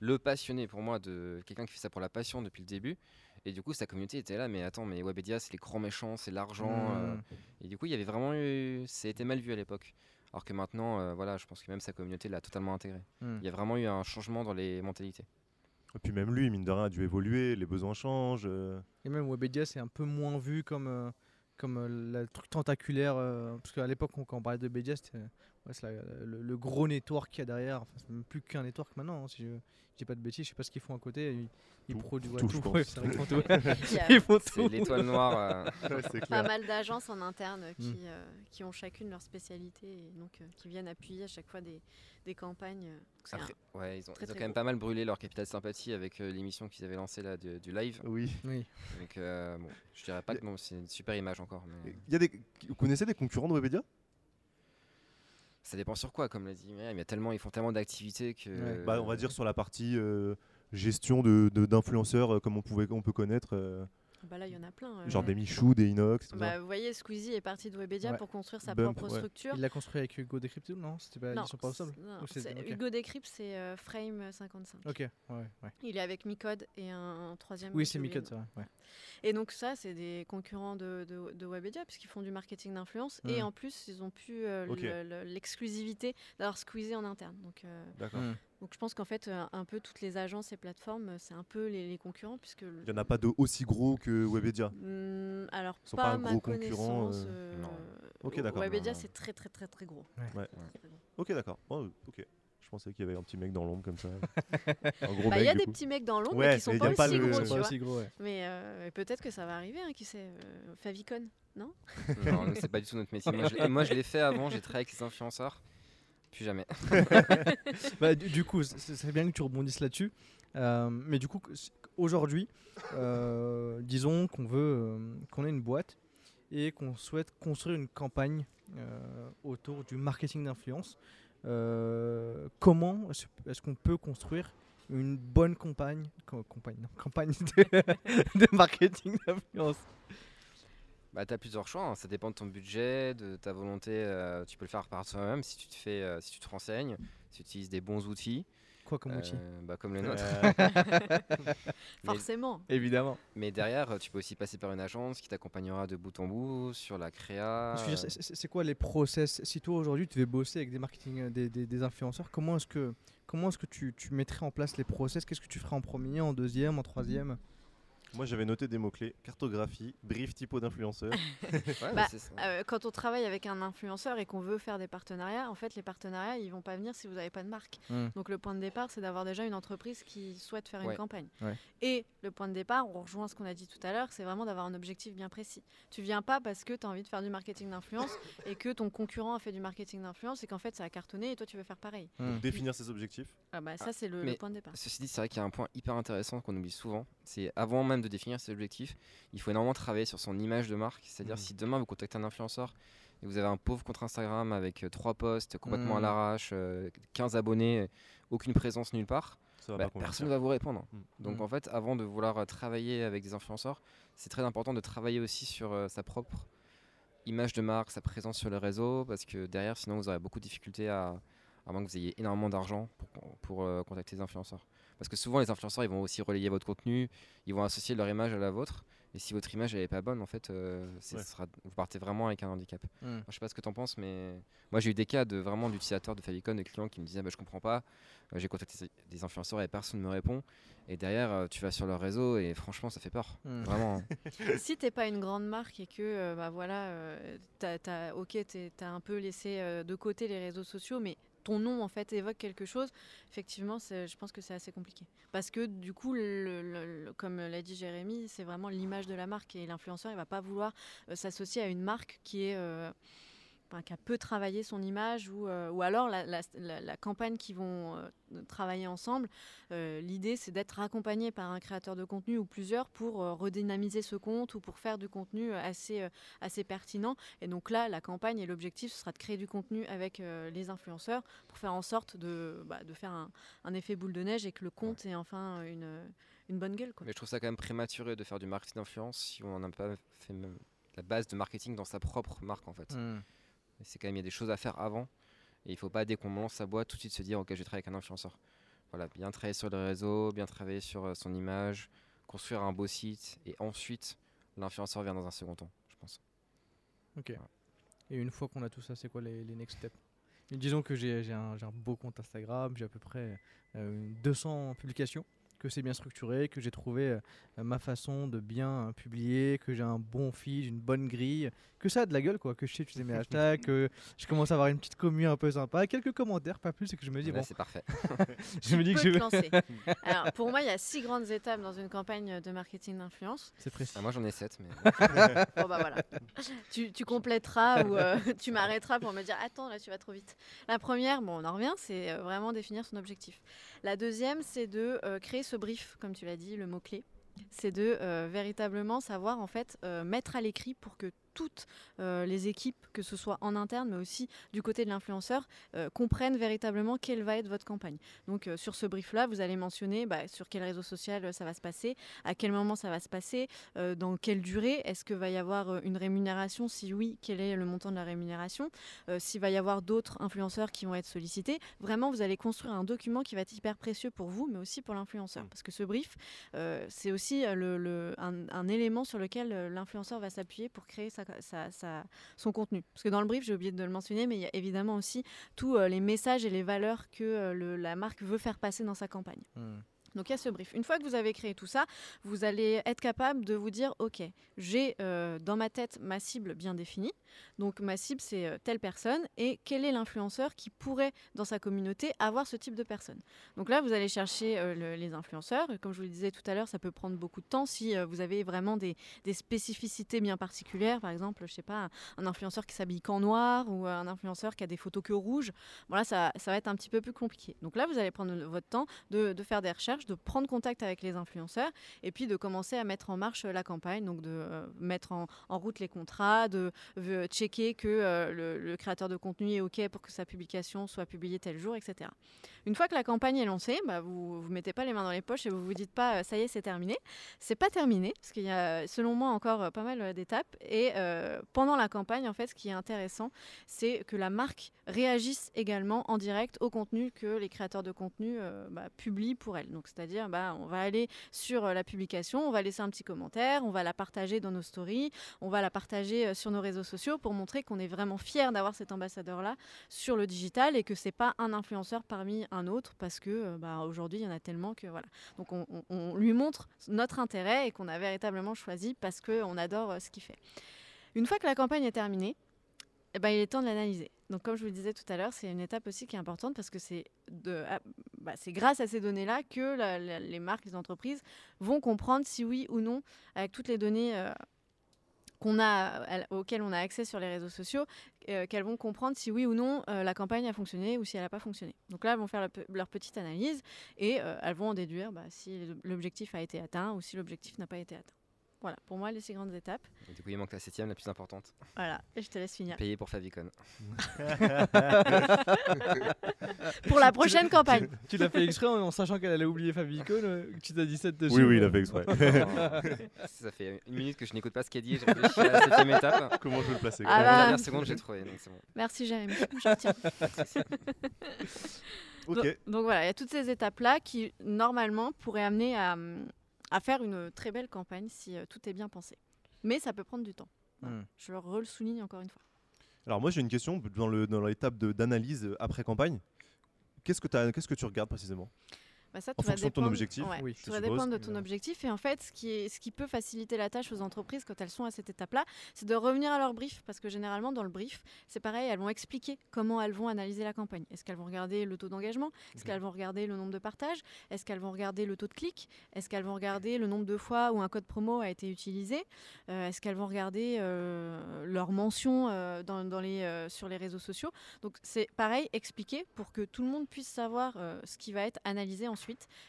le passionné pour moi de quelqu'un qui fait ça pour la passion depuis le début. Et du coup, sa communauté était là, mais attends, mais Webedia, c'est les grands méchants, c'est l'argent. euh, Mm. et du coup, il y avait vraiment eu. Ça a été mal vu à l'époque. Alors que maintenant, euh, voilà, je pense que même sa communauté l'a totalement intégré. Mm. Il y a vraiment eu un changement dans les mentalités. Et puis même lui, mine de rien, a dû évoluer, les besoins changent. euh. Et même Webedia, c'est un peu moins vu comme, euh, comme euh, le truc tentaculaire. euh, parce qu'à l'époque, quand on parlait de Webedia, c'était ouais, c'est la- le, le gros network qu'il y a derrière. Enfin, c'est même plus qu'un network maintenant. hein, si je je dis pas de bêtises, je sais pas ce qu'ils font à côté. Ils, ils Tout- produisent ouais, tout, ouais, Ils font C'est tout. l'étoile noire. euh, Ouais, pas mal d'agences en interne Mm. qui, euh, qui ont chacune leur spécialité et donc euh, qui viennent appuyer à chaque fois des, des campagnes. euh, Après, ouais, ils ont, très, ils ont très quand même pas mal brûlé leur capital sympathie avec euh, l'émission qu'ils avaient lancée là du live. Oui. Oui. Donc, euh, bon, je dirais pas que non, c'est une super image encore. Mais Il y a des... Vous connaissez des concurrents de Webedia? Ça dépend sur quoi, comme l'a dit Myriam. Il y a tellement, ils font tellement d'activités que. Ouais. Bah, On va dire sur la partie euh, gestion de- de- d'influenceurs, euh, comme on, pouvait, on peut connaître, euh, Bah là, il y en a plein. euh. genre des Michou, des Inox. tout ça. Bah, vous voyez, Squeezie est parti de Webedia Ouais. pour construire sa Bump, propre ouais. structure. Il l'a construit avec Hugo Decrypto, non? C'était pas, Non, Ils sont pas ensemble? c'est- non, Ou c'est- c'est- ok. Hugo Decrypt, c'est euh, Frame 55. Ok, ouais, ouais. Il est avec Micode et un, troisième. Oui, c'est Micode, ça. Ouais. Et donc ça, c'est des concurrents de, de, de Webedia puisqu'ils font du marketing d'influence et Mm. en plus, ils ont pu euh, l'exclusivité d'avoir squeezé en interne. Donc, euh, D'accord. Mm. Donc je pense qu'en fait, euh, un peu toutes les agences et plateformes, euh, c'est un peu les, les concurrents puisque. le- Il n'y en a pas de aussi gros que Webedia. Hmm, alors Ils sont pas, un ma gros concurrent, connaissance. euh, euh, non. Ok, d'accord. Webedia, Non, non. c'est très très très très gros. Ouais. Ouais. Très, très gros. Ok, d'accord. Oh, ok. Je pensais qu'il y avait un petit mec dans l'ombre comme ça. Bah, Il y a des coup. petits mecs dans l'ombre Ouais, qui sont mais pas y a pas aussi le- gros, tu pas vois. aussi gros, ouais. Mais euh, peut-être que ça va arriver, hein, qui sait. euh, Favicon. non, nous, c'est pas du tout notre métier. Moi, je, l'ai- moi, je l'ai fait avant, j'ai travaillé avec les influenceurs. Plus jamais. Bah, du, du coup, c'est bien que tu rebondisses là-dessus. Euh, mais du coup, aujourd'hui, euh, disons qu'on veut, euh, qu'on ait une boîte et qu'on souhaite construire une campagne autour du marketing d'influence. Comment est-ce qu'on peut construire une bonne campagne, campagne, non, campagne de, de marketing d'influence? Bah, tu as plusieurs choix, hein. ça dépend de ton budget, de ta volonté. euh, tu peux le faire par toi-même si tu te fais, euh, si tu te renseignes, si tu utilises des bons outils, Quoi comme outil euh, bah, comme le nôtre. Euh, Mais, Forcément. Évidemment. mais derrière, tu peux aussi passer par une agence qui t'accompagnera de bout en bout sur la créa. Je veux dire, c'est- c'est c'est quoi les process? Si toi aujourd'hui tu devais bosser avec des marketing, euh, des, des- des influenceurs, comment est-ce que comment est-ce que tu, tu mettrais en place les process? Qu'est-ce que tu ferais en premier, en deuxième, en troisième? Moi, j'avais noté des mots-clés cartographie, brief typo d'influenceur. Ouais, Bah. Euh, quand on travaille avec un influenceur et qu'on veut faire des partenariats, en fait, les partenariats, ils vont pas venir si vous n'avez pas de marque. Hmm. Donc le point de départ, c'est d'avoir déjà une entreprise qui souhaite faire Ouais. une campagne. Ouais. Et le point de départ, on rejoint ce qu'on a dit tout à l'heure, c'est vraiment d'avoir un objectif bien précis. Tu viens pas parce que tu as envie de faire du marketing d'influence et que ton concurrent a fait du marketing d'influence et qu'en fait ça a cartonné et toi tu veux faire pareil. Hmm. Définir ses objectifs. Ah bah, ça, Ah, c'est le, le point de départ. Ceci dit, c'est vrai qu'il y a un point hyper intéressant qu'on oublie souvent. C'est avant même de définir ses objectifs, il faut énormément travailler sur son image de marque. C'est-à-dire Mhm. si demain vous contactez un influenceur et vous avez un pauvre compte Instagram avec euh, trois posts complètement à Mhm. l'arrache, euh, 15 abonnés, aucune présence nulle part, va bah, personne ne va vous répondre. Mhm. Donc en fait, avant de vouloir euh, travailler avec des influenceurs, c'est très important de travailler aussi sur euh, sa propre image de marque, sa présence sur le réseau, parce que derrière, sinon vous aurez beaucoup de difficultés à, à moins que vous ayez énormément d'argent pour, pour, euh, contacter des influenceurs. Parce que souvent, les influenceurs, ils vont aussi relayer votre contenu, ils vont associer leur image à la vôtre, Et si votre image n'est pas bonne, en fait, euh, Ouais. sera- vous partez vraiment avec un handicap. Hmm. Moi, je sais pas ce que tu en penses, mais moi j'ai eu des cas de vraiment d'utilisateurs de Favicon, de clients qui me disaient bah, je comprends pas. Euh, j'ai contacté des influenceurs et personne ne me répond. Et derrière, euh, tu vas sur leur réseau et franchement, ça fait peur. Hmm. Vraiment. hein. si t'es pas une grande marque et que euh, bah voilà, euh, t'as, t'as- ok, t'as un peu laissé euh, de côté les réseaux sociaux, mais ton nom en fait évoque quelque chose. Effectivement, je pense que c'est assez compliqué parce que du coup, comme l'a dit Jérémy, c'est vraiment l'image de la marque et l'influenceur, il va pas vouloir euh, s'associer à une marque qui est euh, enfin, qui a peu travaillé son image ou, euh, ou alors la, la- la- la campagne qui vont euh, travailler ensemble. euh, L'idée, c'est d'être accompagné par un créateur de contenu ou plusieurs pour euh, redynamiser ce compte ou pour faire du contenu assez, euh, assez pertinent. Et donc là, la campagne et l'objectif, ce sera de créer du contenu avec euh, les influenceurs pour faire en sorte de, bah, de faire un, un effet boule de neige et que le compte ait enfin une, une bonne gueule. Quoi. Mais je trouve ça quand même prématuré de faire du marketing d'influence si on n'a pas fait même la base de marketing dans sa propre marque en fait. Hmm. C'est quand même il y a des choses à faire avant. Et il faut pas dès qu'on lance sa boîte tout de suite se dire ok je vais travailler avec un influenceur. Voilà, bien travailler sur le réseau, bien travailler sur euh, son image, construire un beau site et ensuite l'influenceur vient dans un second temps, je pense. Ok. Et une fois qu'on a tout ça, c'est quoi les, les next steps? Disons que j'ai un, un beau compte Instagram, j'ai à peu près euh, une 200 publications, que c'est bien structuré, que j'ai trouvé euh, ma façon de bien euh, publier, que j'ai un bon feed, une bonne grille, que ça a de la gueule, quoi, que je sais utiliser mes hashtags, que je commence à avoir une petite commune un peu sympa, quelques commentaires, pas plus, et que je me dis, Là, bon, c'est parfait. je me dis que je vais. lancer. Alors, pour moi, il y a six grandes étapes dans une campagne de marketing d'influence. C'est précis. Ah, moi j'en ai 7 mais Bon bah voilà. Tu, tu compléteras ou euh, tu m'arrêteras pour me dire attends là tu vas trop vite. La première, bon on en revient, c'est vraiment définir son objectif. La deuxième, c'est de euh, créer ce brief, comme tu l'as dit, le mot clé. C'est de euh, véritablement savoir en fait euh, mettre à l'écrit pour que toutes euh, les équipes, que ce soit en interne mais aussi du côté de l'influenceur, euh, comprennent véritablement quelle va être votre campagne. Donc euh, sur ce brief-là, vous allez mentionner bah, sur quel réseau social ça va se passer, à quel moment ça va se passer, dans quelle durée Est-ce que va y avoir une rémunération? Si oui, quel est le montant de la rémunération? S'il va y avoir d'autres influenceurs qui vont être sollicités Vraiment, vous allez construire un document qui va être hyper précieux pour vous, mais aussi pour l'influenceur. Mm. Parce que ce brief, c'est aussi le, le- un, un élément sur lequel l'influenceur va s'appuyer pour créer sa, son contenu. Parce que dans le brief, j'ai oublié de le mentionner, mais il y a évidemment aussi tous euh, les messages et les valeurs que euh, la marque veut faire passer dans sa campagne. Hmm. Donc il y a ce brief. Une fois que vous avez créé tout ça, vous allez être capable de vous dire, OK, j'ai euh, dans ma tête ma cible bien définie. Donc ma cible, c'est euh, telle personne. Et quel est l'influenceur qui pourrait, dans sa communauté, avoir ce type de personne Donc là, vous allez chercher euh, le- les influenceurs. Comme je vous le disais tout à l'heure, ça peut prendre beaucoup de temps si vous avez vraiment des, spécificités bien particulières. Par exemple, je sais pas, un, influenceur qui s'habille qu'en noir ou un influenceur qui a des photos que rouges. Voilà, ça, va être un petit peu plus compliqué. Donc là, vous allez prendre votre temps de faire des recherches, de prendre contact avec les influenceurs et puis de commencer à mettre en marche euh, la campagne, donc de euh, mettre en, route les contrats, de euh, checker que euh, le, créateur de contenu est OK pour que sa publication soit publiée tel jour, etc. Une fois que la campagne est lancée, bah, vous ne mettez pas les mains dans les poches et vous vous dites pas ça y est, c'est terminé. C'est pas terminé, parce qu'il y a, selon moi, encore pas mal d'étapes. Et pendant la campagne, en fait, ce qui est intéressant, c'est que la marque réagisse également en direct au contenu que les créateurs de contenu bah, publient pour elle. Donc, c'est-à-dire, bah, on va aller sur euh, la publication, on va laisser un petit commentaire, on va la partager dans nos stories, on va la partager euh, sur nos réseaux sociaux pour montrer qu'on est vraiment fier d'avoir cet ambassadeur-là sur le digital et que c'est pas un influenceur parmi un autre parce que euh, bah, aujourd'hui, il y en a tellement que voilà. Donc, on, on- lui montre notre intérêt et qu'on a véritablement choisi parce qu'on adore ce qu'il fait. Une fois que la campagne est terminée, eh ben, il est temps de l'analyser. Donc, comme je vous le disais tout à l'heure, c'est une étape aussi qui est importante parce que c'est ah, bah, grâce à ces données-là que les marques, les entreprises vont comprendre si oui ou non, avec toutes les données euh, auxquelles on a accès sur les réseaux sociaux, euh, qu'elles vont comprendre si oui ou non euh, la campagne a fonctionné ou si elle n'a pas fonctionné. Donc là, elles vont faire leur petite analyse et elles vont en déduire bah, si l'objectif a été atteint ou si l'objectif n'a pas été atteint. Voilà, pour moi, les six grandes étapes. Et du coup, il manque la septième, la plus importante. Voilà, et je te laisse finir. Payer pour Favicon. Pour la prochaine campagne. Tu l'as fait exprès en, en sachant qu'elle allait oublier Favicon, euh, que tu t'as dit 7 dessus. Oui, oui, il a fait exprès. Ça fait une minute que je n'écoute pas ce qu'elle dit. Je réfléchis à la septième étape. Comment je vais le placer Ah bah. la dernière seconde, j'ai trouvé. Donc c'est bon. Merci Jérémy, je retiens. Ok. Donc, donc voilà, il y a toutes ces étapes-là qui, normalement, pourraient amener à, hum, à faire une très belle campagne si euh, tout est bien pensé. Mais ça peut prendre du temps. Voilà. Hmm. Je le re-le-souligne encore une fois. Alors moi j'ai une question dans l'étape d'analyse euh, après campagne. Qu'est-ce que t'as- qu'est-ce que tu regardes précisément? Bah, ça, En tout va fonction de ton dépendre- objectif, ouais, oui, tout je va dépendre de ton objectif. Et en fait, ce qui, est, ce qui peut faciliter la tâche aux entreprises quand elles sont à cette étape-là, c'est de revenir à leur brief. Parce que généralement, dans le brief, c'est pareil, elles vont expliquer comment elles vont analyser la campagne. Est-ce qu'elles vont regarder le taux d'engagement? Est-ce qu'elles vont regarder le nombre de partages? Est-ce qu'elles vont regarder le taux de clics? Est-ce qu'elles vont regarder le nombre de fois où un code promo a été utilisé? Euh, Est-ce qu'elles vont regarder euh, leurs mentions euh, dans, dans les, euh, sur les réseaux sociaux? Donc c'est pareil, expliquer pour que tout le monde puisse savoir euh, ce qui va être analysé ensuite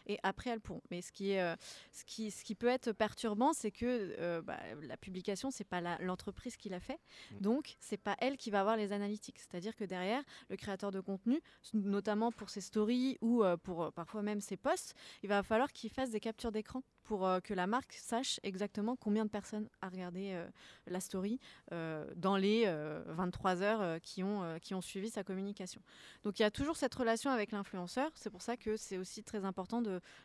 et après elles pourront. Mais ce qui, est, euh, ce qui, ce qui peut être perturbant, c'est que euh, bah, la publication, c'est pas l'entreprise qui l'a fait, donc c'est pas elle qui va avoir les analytiques. C'est-à-dire que derrière, le créateur de contenu, notamment pour ses stories ou euh, pour parfois même ses posts, il va falloir qu'il fasse des captures d'écran pour euh, que la marque sache exactement combien de personnes a regardé euh, la story euh, dans les euh, 23 heures qui, ont, qui ont suivi sa communication. Donc il y a toujours cette relation avec l'influenceur. C'est pour ça que c'est aussi très important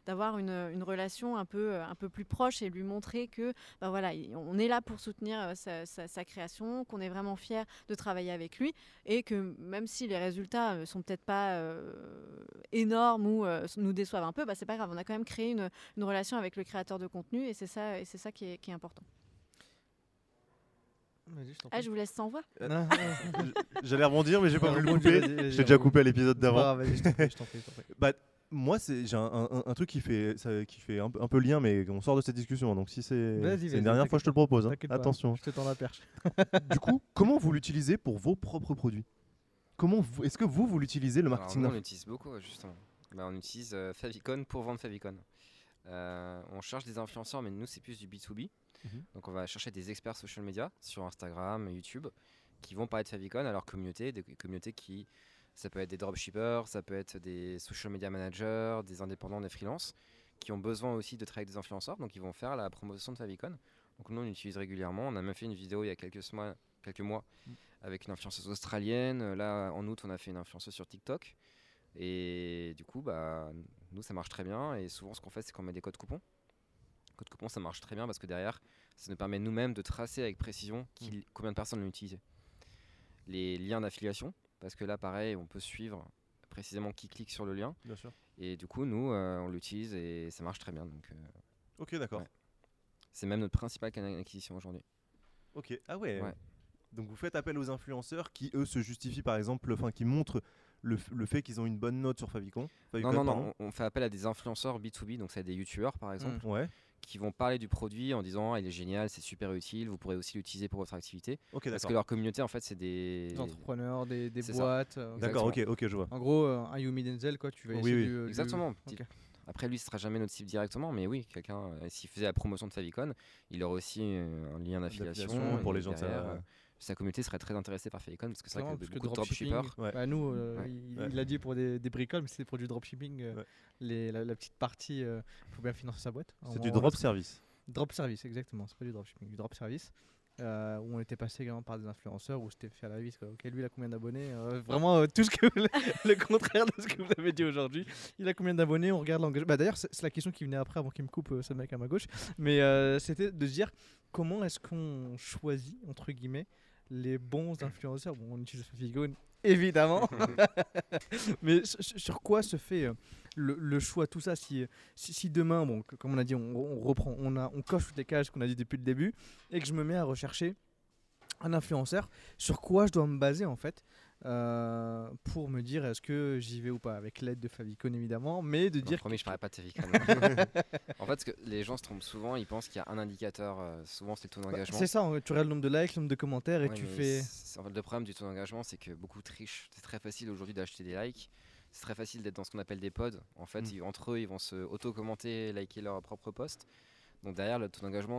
d'avoir une, une relation un peu, un peu plus proche et lui montrer que bah voilà, il- on est là pour soutenir sa, création, qu'on est vraiment fier de travailler avec lui et que même si les résultats euh, sont peut-être pas énormes ou nous déçoivent un peu, bah, c'est pas grave. On a quand même créé une, une relation avec le créateur de contenu et c'est ça, et c'est ça qui est, qui est important. Je Ah, je vous laisse sans voix. Non. J'allais rebondir mais j'ai pas voulu le couper. J'ai déjà coupé à l'épisode d'avant. je je je. Bah, moi, c'est- j'ai un, un- un truc qui fait, ça- qui fait un, peu- un peu lien, mais on sort de cette discussion. Donc, si c'est une dernière fois, je te le propose. hein. Pas, Attention. Je te tends la perche. du coup, comment vous l'utilisez pour vos propres produits? Comment Est-ce que vous, vous l'utilisez le Alors, marketing nous, on l'utilise beaucoup, justement. Bah, on utilise euh, Favicon pour vendre Favicon. Euh, on cherche des influenceurs, mais nous, c'est plus du B2B. Mhm. Donc, on va chercher des experts social media sur Instagram, YouTube, qui vont parler de Favicon à leur communauté, des communautés qui. Ça peut être des dropshippers, ça peut être des social media managers, des indépendants, des freelances, qui ont besoin aussi de travailler avec des influenceurs. Donc, ils vont faire la promotion de Favicon. Donc, nous, on l'utilise régulièrement. On a même fait une vidéo il y a quelques mois, quelques mois Mm. avec une influenceuse australienne. Là, en août, on a fait une influenceuse sur TikTok. Et du coup, bah, nous, ça marche très bien. Et souvent, ce qu'on fait, c'est qu'on met des codes coupons. Code coupon, ça marche très bien parce que derrière, ça nous permet nous-mêmes de tracer avec précision qui- combien de personnes l'ont utilisé. Les liens d'affiliation, parce que là, pareil, on peut suivre précisément qui clique sur le lien. Bien sûr. Et du coup, nous, euh, on l'utilise et ça marche très bien. Donc, euh, Ok, d'accord. Ouais. c'est même notre principal canal d'acquisition aujourd'hui. Ok. Ah ouais. Ouais. Donc, vous faites appel aux influenceurs qui, eux, se justifient, par exemple, enfin, qui montrent le, le fait qu'ils ont une bonne note sur Favicon. Favicon, Non, non, pardon. non, on, on fait appel à des influenceurs B2B, donc c'est des youtubeurs par exemple. Ouais. qui vont parler du produit en disant Ah, il est génial, c'est super utile, vous pourrez aussi l'utiliser pour votre activité. Ok, Parce que leur communauté, en fait, c'est des. Des entrepreneurs, des, des boîtes. euh, D'accord, ok, ok, je vois. En gros, euh, un Yumi Denzel, quoi, tu vas Oui, essayer oui. du- Exactement. Après, lui, ce sera jamais notre cible directement, mais oui, quelqu'un, euh, s'il faisait la promotion de Favicon, il aurait aussi euh, un lien d'affiliation. Pour les gens de sa- euh, sa communauté serait très intéressée par Favicon parce que c'est vrai que beaucoup de dropshipping, dropshippers. Ouais. bah, nous, euh, Ouais. il, Ouais. il a dit pour des, des bricoles, mais c'est pour du dropshipping. euh, Ouais. les, la, la petite partie, il faut bien financer sa boîte. C'est du drop service. Drop service, exactement. C'est pas du dropshipping, du drop service. euh, où on était passé également par des influenceurs, où c'était fait à la vis. Quoi. Ok, lui, il a combien d'abonnés Euh, Vraiment, euh, tout ce que vous- le contraire de ce que vous avez dit aujourd'hui. Il a combien d'abonnés On regarde l'engagement. Bah, D'ailleurs, c'est la question qui venait après, avant qu'il me coupe euh, ce mec à ma gauche. Mais euh, c'était de se dire comment est-ce qu'on choisit, entre guillemets, les bons influenceurs Bon, on utilise Favicon, évidemment. Mais sur- quoi se fait euh, le, le choix, tout ça si, si, si demain, bon, comme on a dit, on, on reprend, on, a, on coche toutes les cases qu'on a dit depuis le début, et que je me mets à rechercher un influenceur, sur quoi je dois me baser en fait? Euh, pour me dire est-ce que j'y vais ou pas, avec l'aide de Favicon évidemment, mais de Non, dire promis, je parlerai pas de Favicon. en fait, ce que les gens se trompent souvent, ils pensent qu'il y a un indicateur, euh, souvent c'est le taux Bah, d'engagement. c'est ça, tu regardes le nombre de likes, le nombre de commentaires et Ouais, tu fais. En fait, le problème du taux d'engagement, c'est que beaucoup trichent. C'est très facile aujourd'hui d'acheter des likes. C'est très facile d'être dans ce qu'on appelle des pods. En fait, Mm. ils- entre eux, ils vont se auto-commenter, liker leur propre post. Donc derrière, le taux d'engagement,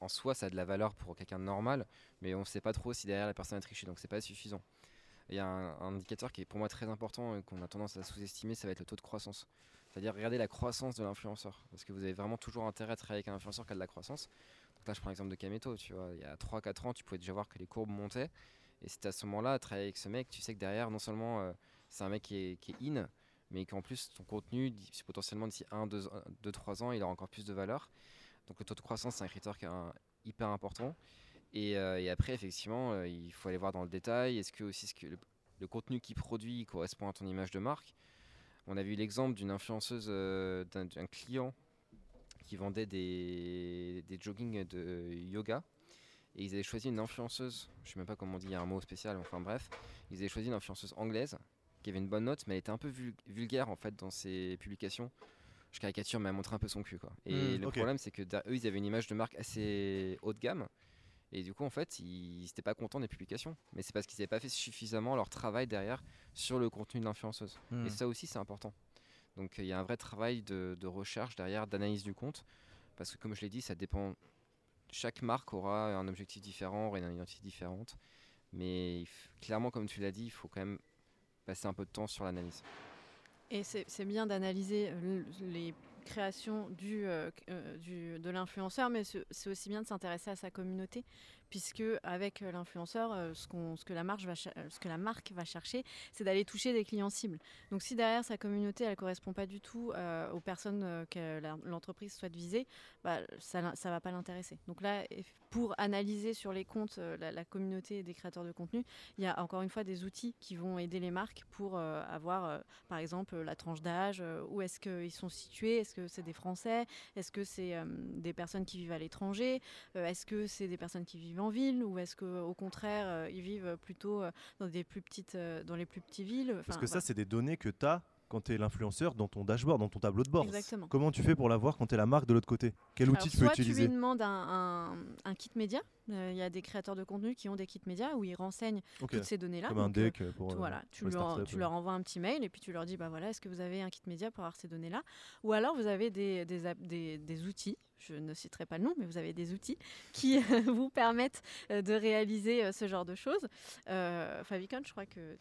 en soi, ça a de la valeur pour quelqu'un de normal, mais on ne sait pas trop si derrière la personne a triché, donc c'est pas suffisant. Il y a un, indicateur qui est pour moi très important et qu'on a tendance à sous-estimer, ça va être le taux de croissance. C'est-à-dire regarder la croissance de l'influenceur, parce que vous avez vraiment toujours intérêt à travailler avec un influenceur qui a de la croissance. Là, je prends l'exemple de Kameto, tu vois, il y a 3-4 ans, tu pouvais déjà voir que les courbes montaient. Et c'était à ce moment-là, travailler avec ce mec, tu sais que derrière, non seulement euh, c'est un mec qui est, in, mais qu'en plus ton contenu, potentiellement d'ici 1, 2, 3 ans, il aura encore plus de valeur. Donc le taux de croissance, c'est un critère qui est hyper important. Et, euh, et après, effectivement, euh, il faut aller voir dans le détail. Est-ce que aussi ce que le, le contenu qu'il produit correspond à ton image de marque? On a vu l'exemple d'une influenceuse, euh, d'un client qui vendait des, des joggings de yoga. Et ils avaient choisi une influenceuse, je sais même pas comment on dit, il y a un mot spécial, enfin bref. Ils avaient choisi une influenceuse anglaise qui avait une bonne note, mais elle était un peu vul- vulgaire en fait dans ses publications. Je caricature, mais elle montrait un peu son cul quoi. Et Hmm, le problème, c'est que eux, ils avaient une image de marque assez haut de gamme. Et du coup, en fait, ils n'étaient pas contents des publications. Mais c'est parce qu'ils n'avaient pas fait suffisamment leur travail derrière sur le contenu de l'influenceuse. Hmm. Et ça aussi, c'est important. Donc il y a un vrai travail de, de recherche derrière, d'analyse du compte. Parce que comme je l'ai dit, ça dépend. Chaque marque aura un objectif différent, aura une identité différente. Mais clairement, comme tu l'as dit, il faut quand même passer un peu de temps sur l'analyse. Et c'est bien d'analyser euh, les créations du, euh, euh, du- de l'influenceur, mais c'est aussi bien de s'intéresser à sa communauté, puisque avec l'influenceur, ce, que la marque va chercher, c'est d'aller toucher des clients cibles. Donc si derrière sa communauté, elle ne correspond pas du tout euh, aux personnes euh, que l'entreprise souhaite viser, bah, ça ne va pas l'intéresser. Donc là, pour analyser sur les comptes euh, la, communauté des créateurs de contenu, il y a encore une fois des outils qui vont aider les marques pour avoir par exemple la tranche d'âge, où est-ce qu'ils sont situés, est-ce que c'est des Français, est-ce que c'est des personnes qui vivent à l'étranger, est-ce que c'est des personnes qui vivent en ville, ou est-ce qu'au contraire euh, ils vivent plutôt euh, dans, des plus petites, euh, dans les plus petites villes? Parce que ça, c'est des données que tu as quand tu es l'influenceur dans ton dashboard, dans ton tableau de bord. Exactement. Comment tu fais pour l'avoir quand tu es la marque de l'autre côté? Quel Alors, outil tu peux soit tu utiliser? lui demandes un, un- un kit média. Euh, Il y a des créateurs de contenu qui ont des kits médias où ils renseignent toutes ces données-là. Comme un Donc, euh, deck pour. Tu- euh, voilà, tu, pour leur, tu envoies un petit mail et puis tu leur dis bah voilà, est-ce que vous avez un kit média pour avoir ces données-là? Ou alors vous avez des, des, app- des- des outils, je ne citerai pas le nom, mais vous avez des outils qui vous permettent de réaliser ce genre de choses. Euh, Favicon, je crois que.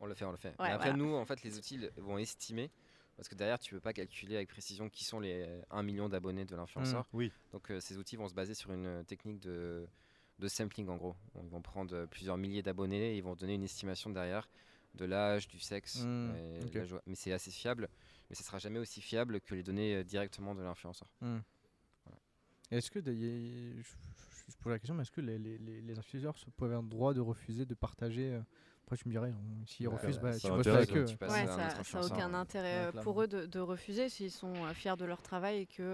On le fait, on le fait. Ouais, Mais après, voilà. nous, en fait, les outils vont estimer. Parce que derrière, tu peux pas calculer avec précision qui sont les 1 million d'abonnés de l'influenceur. Oui. Donc, euh, ces outils vont se baser sur une euh, technique de, de sampling, en gros. Ils vont prendre euh, plusieurs milliers d'abonnés et ils vont donner une estimation derrière de l'âge, du sexe. Et ok. la joie. Mais c'est assez fiable. Mais ce sera jamais aussi fiable que les données euh, directement de l'influenceur. Est-ce que, d'ailleurs, je, je- je pose la question, mais est-ce que les, les, les, les influenceurs se- peuvent avoir le droit de refuser de partager euh, Après, tu me dirais, hein, s'ils Ouais, refusent, bah, bah, tu bosses avec eux. Ouais, ça n'a aucun intérêt Ouais, euh, pour eux de, de refuser s'ils sont euh, fiers de leur travail et qu'ils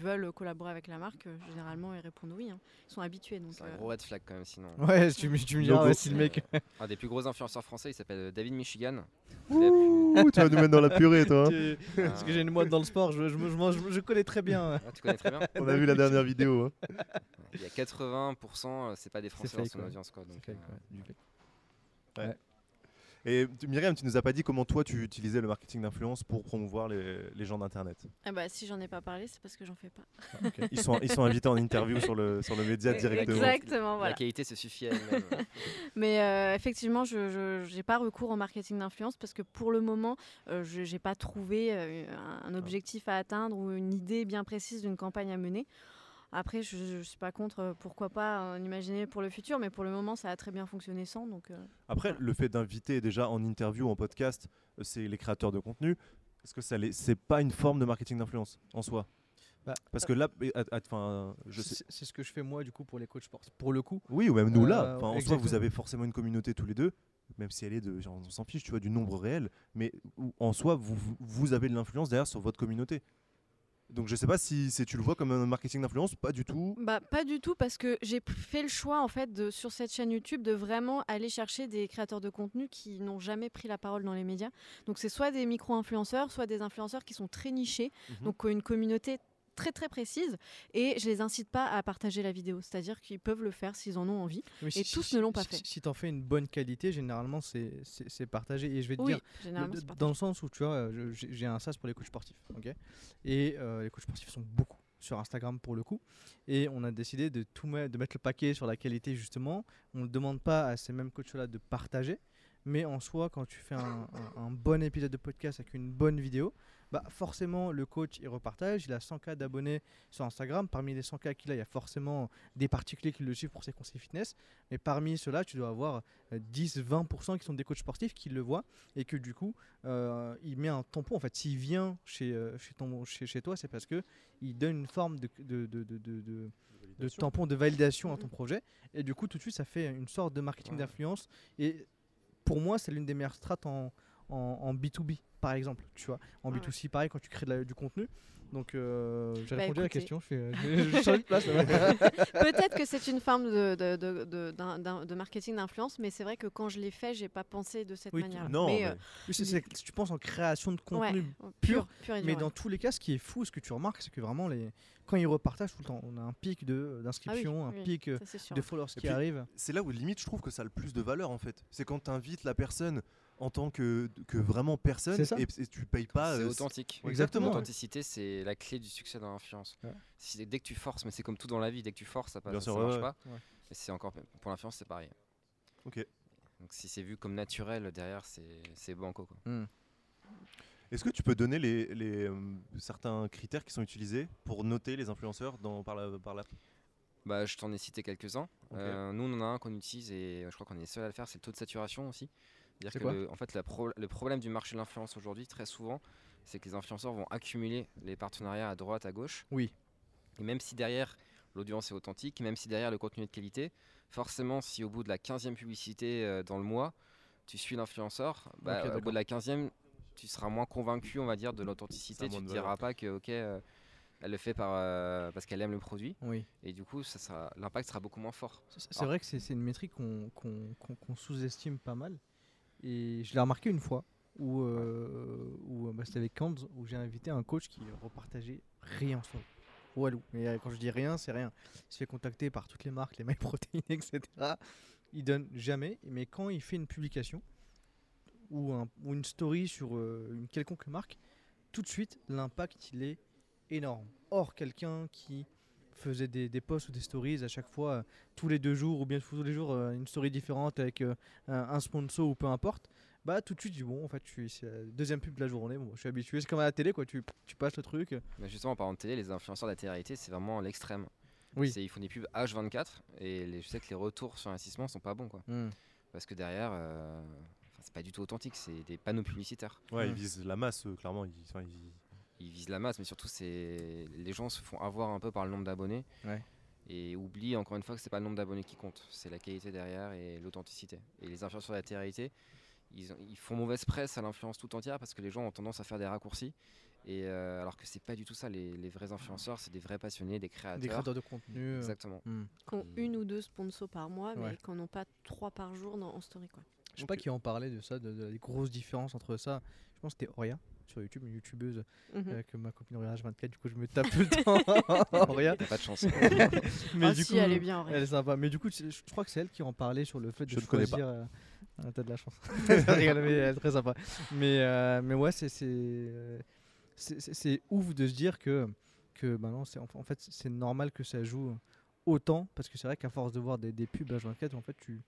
veulent collaborer avec la marque. euh, généralement, ils répondent oui. hein. Ils sont habitués. C'est un euh, gros red flag quand même, sinon. Ouais, tu, me- tu me diras, si le mec. Un des plus gros influenceurs français, il s'appelle David Michigan. Ouh, tu vas nous mettre dans la purée, toi. hein. Tu- Parce que j'ai une moite dans le sport, je, je, me- je, m'en- je, je connais très bien. Ah, tu connais très bien. On a vu la dernière vidéo. hein. Il y a 80%, euh, c'est pas des Français dans son audience. Quoi, donc, fake, euh, ouais, du Et tu- Myriam, tu nous as pas dit comment toi tu utilisais le marketing d'influence pour promouvoir les, les gens d'internet. ah bah, si j'en ai pas parlé, c'est parce que j'en fais pas. Ils sont, ils sont invités en interview sur le, sur le média directement. Exactement, voilà. La qualité se suffit à elle-même. Mais euh, effectivement, je n'ai pas recours au marketing d'influence parce que pour le moment, euh, je n'ai pas trouvé euh, un, un objectif à atteindre ou une idée bien précise d'une campagne à mener. Après, je ne suis pas contre, euh, pourquoi pas en imaginer pour le futur, mais pour le moment, ça a très bien fonctionné sans. Donc, euh, Après, le fait d'inviter déjà en interview, en podcast, euh, c'est les créateurs de contenu. Est-ce que ça c'est pas une forme de marketing d'influence en soi? Bah, Parce que là, enfin, je sais. C'est ce que je fais moi du coup pour les coachs sportifs. Pour le coup, Oui, ou même nous là. Euh, en soi, vous avez forcément une communauté tous les deux, même si elle est de, genre, on s'en fiche, tu vois, du nombre réel. Mais en soi, vous, vous- vous avez de l'influence derrière sur votre communauté. Donc je sais pas si tu le vois comme un marketing d'influence, pas du tout. Bah, pas du tout, parce que j'ai fait le choix, en fait, de, sur cette chaîne YouTube, de vraiment aller chercher des créateurs de contenu qui n'ont jamais pris la parole dans les médias. Donc, c'est soit des micro-influenceurs, soit des influenceurs qui sont très nichés, Mhm. donc qui ont une communauté très très précise et je les incite pas à partager la vidéo c'est à dire qu'ils peuvent le faire s'ils en ont envie Mais Et tous ne l'ont pas si- fait. Si, tu en fais une bonne qualité, généralement c'est partagé. Et je vais te oui dire, dans le sens où tu vois, euh, j'ai un sas pour les coachs sportifs, ok? Et euh, les coachs sportifs sont beaucoup sur Instagram pour le coup. Et on a décidé de tout mettre, de mettre le paquet sur la qualité justement. On ne demande pas à ces mêmes coachs-là de partager, Mais en soi, quand tu fais un, un- un bon épisode de podcast avec une bonne vidéo, bah forcément le coach il repartage, il a 100K d'abonnés sur Instagram. Parmi les 100K qu'il a, il y a forcément des particuliers qui le suivent pour ses conseils fitness. Mais parmi ceux-là, tu dois avoir euh, 10-20% qui sont des coachs sportifs qui le voient et que du coup, euh, il met un tampon. En fait, s'il vient chez, euh, chez, ton, chez, chez toi, c'est parce que il donne une forme de, de, de, de, de- de- de tampon de validation à ton projet. Et du coup, tout de suite, ça fait une sorte de marketing Ouais. d'influence. Et pour moi, c'est l'une des meilleures strates en, en, en B2B, par exemple. Tu vois, en Ouais. B2C, pareil, quand tu crées de la- du contenu. Donc, euh, j'ai Bah, répondu à la question. Je, place. Peut-être que c'est une forme de, de, de, de- d'un- d'un- de marketing d'influence, mais c'est vrai que quand je l'ai fait, j'ai pas pensé de cette Oui, manière. Non, mais, mais euh, Oui, tu penses en création de ouais, contenu. pur, pur et Mais dur, dans ouais. tous les cas, ce qui est fou, ce que tu remarques, c'est que vraiment, les... quand ils repartagent tout le temps, on a un pic Ah oui, un oui, pic euh, Ça, de followers Et qui puis, arrivent. c'est là où limite je trouve que ça a le plus de valeur en fait. C'est quand tu invites la personne en tant que, que vraiment personne ça. et, et tu payes pas. c'est euh, authentique. Exactement. L'authenticité, c'est la clé du succès dans l'influence. Ouais. Si, dès que tu forces, mais c'est comme tout dans la vie, dès que tu forces, ça, passe, Bien ça sûr, marche ouais. pas. Ouais. Et c'est encore pour l'influence, c'est pareil. Ok. Donc si c'est vu comme naturel derrière, c'est c'est banco. Quoi. Est-ce que tu peux donner les, les, euh, certains critères qui sont utilisés pour noter les influenceurs dans, par la, par la... Bah, je t'en ai cité quelques-uns. Euh, nous, on en a un qu'on utilise et je crois qu'on est les seuls à le faire, c'est le taux de saturation aussi. C'est-à-dire C'est que le, en fait, la pro- le problème du marché de l'influence aujourd'hui, très souvent, c'est que les influenceurs vont accumuler les partenariats à droite, à gauche. Oui. Et même si derrière l'audience est authentique, même si derrière le contenu est de qualité, forcément, si au bout de la 15e publicité euh, dans le mois, tu suis l'influenceur, bah, au bout de la 15e, tu seras moins convaincu, on va dire, de l'authenticité. Tu de diras valeur. pas que, ok, euh, elle le fait par, euh, parce qu'elle aime le produit. Oui. Et du coup, ça sera- l'impact sera beaucoup moins fort. C'est vrai que c'est une métrique qu'on sous-estime pas mal. Et je l'ai remarqué une fois où, euh, où euh, bah, c'était avec Kanz, où j'ai invité un coach qui repartageait rien sur Walou. Mais euh, quand je dis rien, c'est rien. Il se fait contacter par toutes les marques, les MyProtein, etc. Il donne jamais. Mais quand il fait une publication ou, un- ou une story sur une quelconque marque, tout de suite, l'impact, il est énorme. Or, quelqu'un qui faisait des, des posts ou des stories à chaque fois, euh, tous les deux jours ou bien tous les jours, euh, une story différente avec euh, un, un sponsor ou peu importe, bah tout de suite, je dis bon, en fait, je suis c'est la deuxième pub de la journée, bon, je suis habitué, c'est comme à la télé, quoi, tu, tu passes le truc. Mais justement, en parlant de télé, les influenceurs de la télé-réalité, c'est vraiment l'extrême. Oui. C'est- Ils font des pubs H24 et les- je sais que les retours sur investissement sont pas bons. Quoi. Parce que derrière, euh, c'est pas du tout authentique, c'est des panneaux publicitaires. Ouais, ils Mm. visent la masse, euh, clairement. Ils- Ils visent la masse, mais surtout, c'est les gens se font avoir un peu par le nombre d'abonnés Ouais. et oublient encore une fois que c'est pas le nombre d'abonnés qui compte, c'est la qualité derrière et l'authenticité. Et les influenceurs de la télé-réalité, ils, ont- ils font mauvaise presse à l'influence tout entière parce que les gens ont tendance à faire des raccourcis. Et euh, alors que c'est pas du tout ça, les, les vrais influenceurs, c'est des vrais passionnés, des créateurs. Des créateurs de contenu. euh, Exactement. hmm. Qui ont une ou deux sponsors par mois, mais Ouais. qui n'en ont pas trois par jour dans, en story. Quoi. Je sais pas qui en parlait de ça, de, de la grosse différence entre ça. Je pense que c'était Oria sur YouTube, une youtubeuse euh, que ma copine Oria H24, du coup je me tape le temps. Oria. T'as pas de chance. Mais Ah du si, coup, elle est bien, Aurélie. Elle est sympa. Mais du coup, je crois que c'est elle qui en parlait sur le fait de Je connais pas. choisir. euh, ah, T'as de la chance. Elle est très sympa. Mais, euh, mais ouais, c'est euh, ouf de se dire que que bah non, c'est en en fait c'est normal que ça joue autant parce que c'est vrai qu'à force de voir des, des pubs H24, en fait tu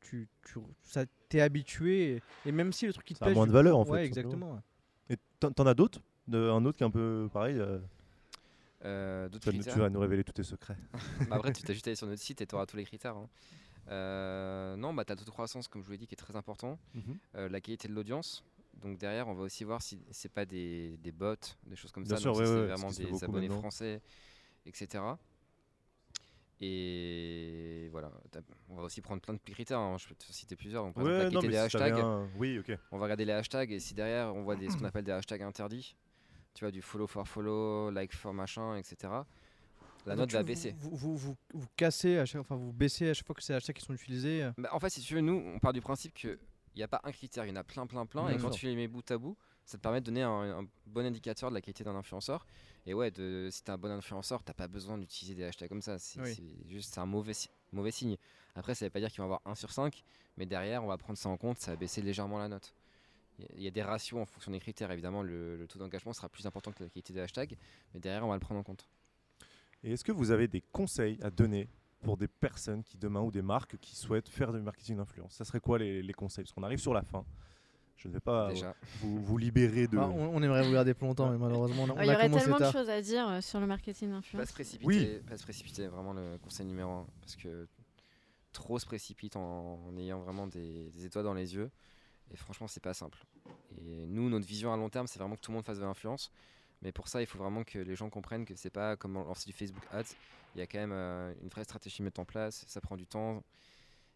tu, tu ça t'es habitué et, et même si le truc qui te Ça a moins de valeur, en fait, Ouais, exactement. Et t'en as d'autres? Un autre qui est un peu pareil euh, Euh, tu, vas, nous- critères tu vas nous révéler tous tes secrets. Bah Après, tu t'as juste allé sur notre site et tu auras tous les critères. hein. Euh, non, bah, tu as taux de croissance, comme je vous l'ai dit, qui est très important. Euh, la qualité de l'audience. Donc derrière, on va aussi voir si c'est pas des, des bots, des choses comme Bien ça. sûr, ouais, c'est vraiment des abonnés maintenant. français, etc. Et voilà, on va aussi prendre plein de critères. hein. Je peux te citer plusieurs. Par exemple, la Ouais, non, qualité mais des si t'avais hashtags. un- Oui, ok. On va regarder les hashtags et si derrière on voit des, ce qu'on appelle des hashtags interdits, tu vois, du follow for follow, like for machin, etc. La Donc, note va baisser. Vous, vous, vous, vous cassez à chaque, enfin vous baissez à chaque fois que c'est hashtags qui sont utilisés. euh. Bah, en fait, si tu veux, nous, on part du principe qu'il n'y a pas un critère, il y en a plein, plein, plein. Et quand sûr. tu les mets bout à bout, ça te permet de donner un, un bon indicateur de la qualité d'un influenceur. Et ouais, de, si tu es un bon influenceur, tu pas besoin d'utiliser des hashtags comme ça. C'est Oui. juste un mauvais, mauvais signe. Après, ça veut pas dire qu'ils vont avoir 1 sur 5, mais derrière, on va prendre ça en compte, ça va baisser légèrement la note. Il y a- il y a des ratios en fonction des critères. Évidemment, le, le taux d'engagement sera plus important que la qualité des hashtags, mais derrière, on va le prendre en compte. Et est-ce que vous avez des conseils à donner pour des personnes qui demain ou des marques qui souhaitent faire du marketing d'influence? Ça serait quoi les, les conseils? Parce qu'on arrive sur la fin. Je ne vais pas Déjà. vous, vous libérer de. Bah, on, on aimerait vous garder plus longtemps, mais malheureusement, on a, on Il y a aurait tellement de choses à dire euh, sur le marketing Pas d'influence. se précipiter, Oui. pas se précipiter, vraiment le conseil numéro un. Parce que trop se précipite en, en ayant vraiment des, des étoiles dans les yeux. Et franchement, c'est pas simple. Et nous, notre vision à long terme, c'est vraiment que tout le monde fasse de l'influence. Mais pour ça, il faut vraiment que les gens comprennent que c'est pas comme lancer du Facebook Ads. Il y a quand même euh, une vraie stratégie à mettre en place. Ça prend du temps.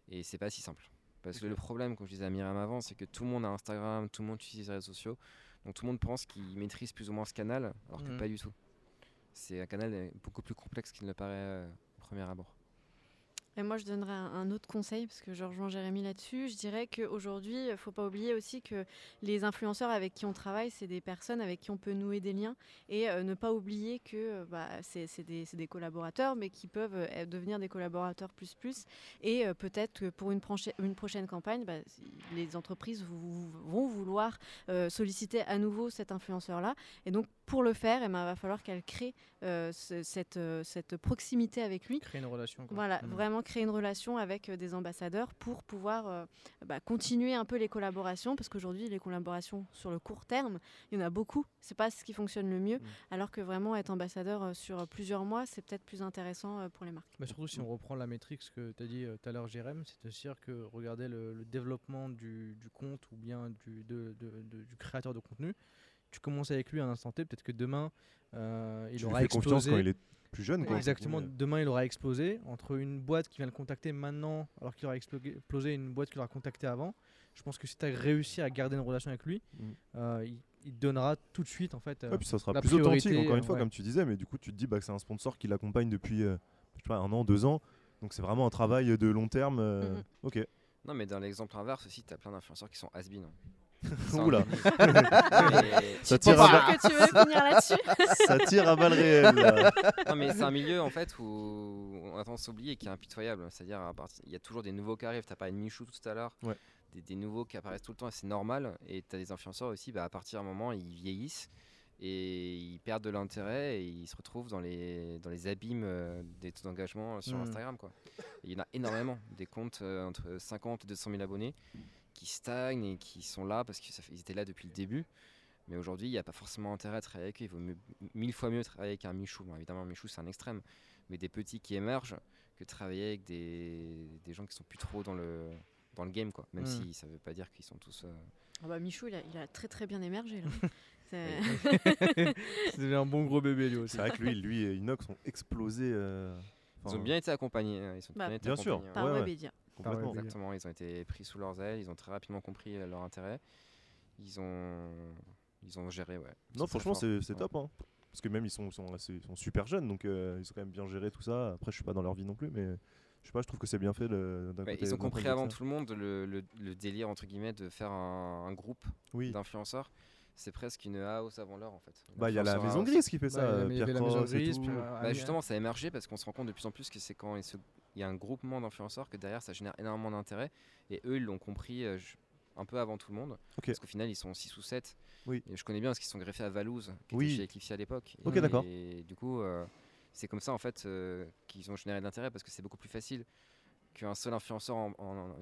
Et c'est pas si simple. Parce que le problème, comme je disais à Myriam avant, c'est que tout le monde a Instagram, tout le monde utilise les réseaux sociaux. Donc tout le monde pense qu'il maîtrise plus ou moins ce canal, alors que Mhm. pas du tout. C'est un canal beaucoup plus complexe qu'il ne paraît euh, au premier abord. Et moi, je donnerais un, autre conseil, parce que je rejoins Jérémy là-dessus. Je dirais qu'aujourd'hui, il ne faut pas oublier aussi que les influenceurs avec qui on travaille, c'est des personnes avec qui on peut nouer des liens. Et euh, ne pas oublier que euh, bah, c'est des, collaborateurs, mais qui peuvent euh, devenir des collaborateurs plus plus. Et euh, peut-être que pour une, prochaine- une prochaine campagne, bah, les entreprises vont vouloir euh, solliciter à nouveau cet influenceur-là. Et donc, pour le faire, il va falloir qu'elle crée euh, ce- cette, euh, cette proximité avec lui. Créer une relation. quoi. Voilà, Mm. vraiment créer une relation avec euh, des ambassadeurs pour pouvoir euh, bah, continuer un peu les collaborations, parce qu'aujourd'hui, les collaborations sur le court terme, il y en a beaucoup. C'est pas ce qui fonctionne le mieux, Mm. alors que vraiment être ambassadeur euh, sur plusieurs mois, c'est peut-être plus intéressant pour les marques. Bah, surtout si on reprend la métrique, ce que tu as dit tout à l'heure, Jérém, c'est de se dire que regardez le, le développement du, du compte ou bien du, de- de- de- du créateur de contenu. Tu commences avec lui à un instant T, peut-être que demain, euh, il tu lui aura fais confiance explosé. quand il est plus jeune. Quoi, Exactement, Oui. demain il aura explosé entre une boîte qui vient le contacter maintenant alors qu'il aura explo- explosé et une boîte qui l'aura contacté avant. Je pense que si tu as réussi à garder une relation avec lui, Mm. euh, il, il te donnera tout de suite en fait. euh, Ouais, puis ça sera la plus authentique, priorité, encore une euh, fois, ouais. comme tu disais, mais du coup, tu te dis bah, que c'est un sponsor qui l'accompagne depuis euh, je sais pas, un an, deux ans. Donc c'est vraiment un travail de long terme. euh, Mhm. Ok. Non, mais dans l'exemple inverse aussi, tu as plein d'influenceurs qui sont has-been. Oula. Ça tire, à ba- que tu veux finir là-dessus. ça tire à balles réelles. là. non, mais c'est un milieu en fait où on a tendance à oublier qui est impitoyable. C'est-à-dire, il y a toujours des nouveaux qui arrivent. Tu as parlé de Michou tout à l'heure. Ouais. Des, des nouveaux qui apparaissent tout le temps et c'est normal. Et tu as des influenceurs aussi, bah, à partir d'un moment, ils vieillissent et ils perdent de l'intérêt et ils se retrouvent dans les, dans les abîmes euh, des taux d'engagement sur Mm. Instagram. Quoi. Il y en a énormément, des comptes euh, entre 50 et 200 000 abonnés qui stagnent et qui sont là parce qu'ils étaient là depuis le début. Mais aujourd'hui, il n'y a pas forcément intérêt à travailler avec eux. Il vaut mieux- mille fois mieux travailler avec un Michou. Bon, évidemment, un Michou, c'est un extrême. Mais des petits qui émergent que travailler avec des, des gens qui sont plus trop dans le, dans le game. Quoi. Même Mm. si ça ne veut pas dire qu'ils sont tous. euh, Ah bah, Michou, il a, il a très très bien émergé. Là. C'est- un bon gros bébé lui aussi. C'est vrai que lui, lui et Inox ont explosé. euh, Ils ont bien été accompagnés. hein, Ils Bah, bien été Bien sûr. ouais. Par Ouais, ouais. Complètement. Exactement, ils ont été pris sous leurs ailes, ils ont très rapidement compris euh, leur intérêt. Ils ont, ils ont géré, ouais. Non, franchement, c'est Ouais. top. hein. Parce que même ils sont, sont, assez- sont super jeunes, donc euh, ils ont quand même bien géré tout ça. Après, je suis pas dans leur vie non plus, mais je sais pas, je trouve que c'est bien fait. le- Ouais, côté- ils ont compris avant tout le monde le, le- le délire entre guillemets de faire un, un groupe Oui. d'influenceurs. C'est presque une house avant l'heure en fait. Bah, il y a la maison house. grise qui fait Bah, ça. euh, Bah, justement, ça a émergé parce qu'on se rend compte de plus en plus que c'est quand il, se- il y a un groupement d'influenceurs que derrière ça génère énormément d'intérêt. Et eux, ils l'ont compris euh, je- un peu avant tout le monde. Parce qu'au final, ils sont 6 ou 7. Oui. Et je connais bien parce qu'ils sont greffés à Valouz, qui Oui. était chez Eclipse à l'époque. Ok, Et- d'accord. Et du coup, euh, c'est comme ça en fait euh, qu'ils ont généré de l'intérêt parce que c'est beaucoup plus facile qu'un seul influenceur en, en- en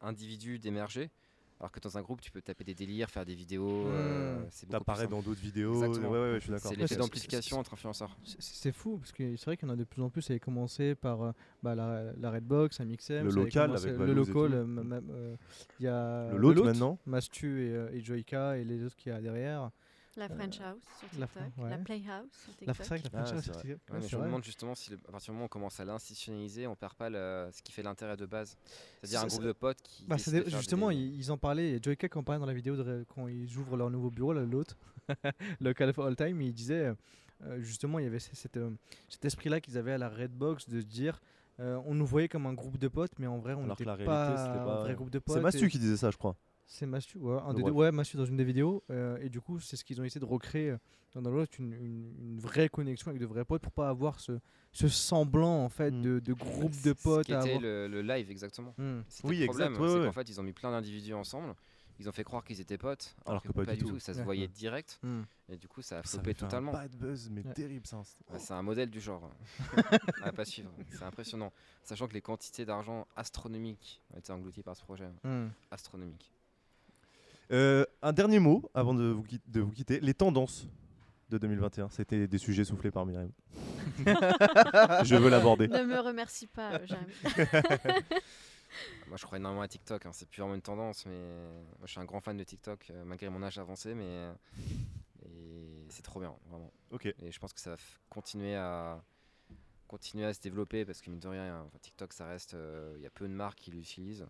individu d'émerger. Alors que dans un groupe, tu peux taper des délires, faire des vidéos. euh, Mmh. c'est T'apparais simple. dans d'autres vidéos. Exactement. Ouais, ouais, ouais, je suis d'accord. C'est l'effet d'amplification entre influenceurs. C'est- fou parce que c'est vrai qu'il y en a de plus en plus. Ça avait commencé par euh, bah, la, la Redbox, Amixem, Le ça avait local avec le local. euh, euh, Il y a Le lot maintenant. Mastu et, euh, et Joyka et les autres qui y a derrière. La French House sur la TikTok, Fren- la, ouais. Playhouse sur La, TikTok. c'est vrai que la Ah, vrai. ouais, Ouais, mais c'est je me demande justement si, le- à partir du moment où on commence à l'institutionnaliser, on perd pas le- ce qui fait l'intérêt de base. C'est-à-dire un groupe de potes qui. Bah, de justement, des- ils, en parlaient, et Joyka en parlait dans la vidéo de quand ils ouvrent leur nouveau bureau, l'autre, le Call of All Time, il disait euh, justement, il y avait cette, euh, cet esprit-là qu'ils avaient à la Redbox de se dire euh, on nous voyait comme un groupe de potes, mais en vrai, on n'était pas, un pas- vrai groupe de potes. C'est et- Mastu qui disait ça, je crois. C'est Mastu, ouais, un des deux- ouais, dans une des vidéos. euh, et du coup, c'est ce qu'ils ont essayé de recréer euh, dans dans l'autre, une, une- une vraie connexion avec de vrais potes pour pas avoir ce, ce semblant en fait Mm. de, de groupe de potes. qui à était avoir. le, le live exactement. Mm. C'était Oui, le exact, problème, ouais, c'est ouais. qu'en fait ils ont mis plein d'individus ensemble, ils ont fait croire qu'ils étaient potes, Alors que pas du tout. Ça se voyait Ouais. direct, Hmm. et du coup, ça a flopé totalement. Un bad buzz, mais Ouais. terrible ça. c'était- Ouais, c'est un modèle du genre à pas suivre. C'est impressionnant. Sachant que les quantités d'argent astronomiques ont été englouties par ce projet. Astronomiques. Euh, un dernier mot avant de vous, quitter, de vous quitter. Les tendances de 2021. C'était des sujets soufflés par Myriam. Je veux l'aborder. Ne me remercie pas, Jérémy. Moi, je crois énormément à TikTok. hein. C'est plus vraiment une tendance, mais moi, je suis un grand fan de TikTok, euh, malgré mon âge avancé, mais euh, et c'est trop bien, vraiment. Ok. Et je pense que ça va continuer à continuer à se développer parce que mine de rien, enfin, TikTok, ça reste, euh, il y a peu de marques qui l'utilisent.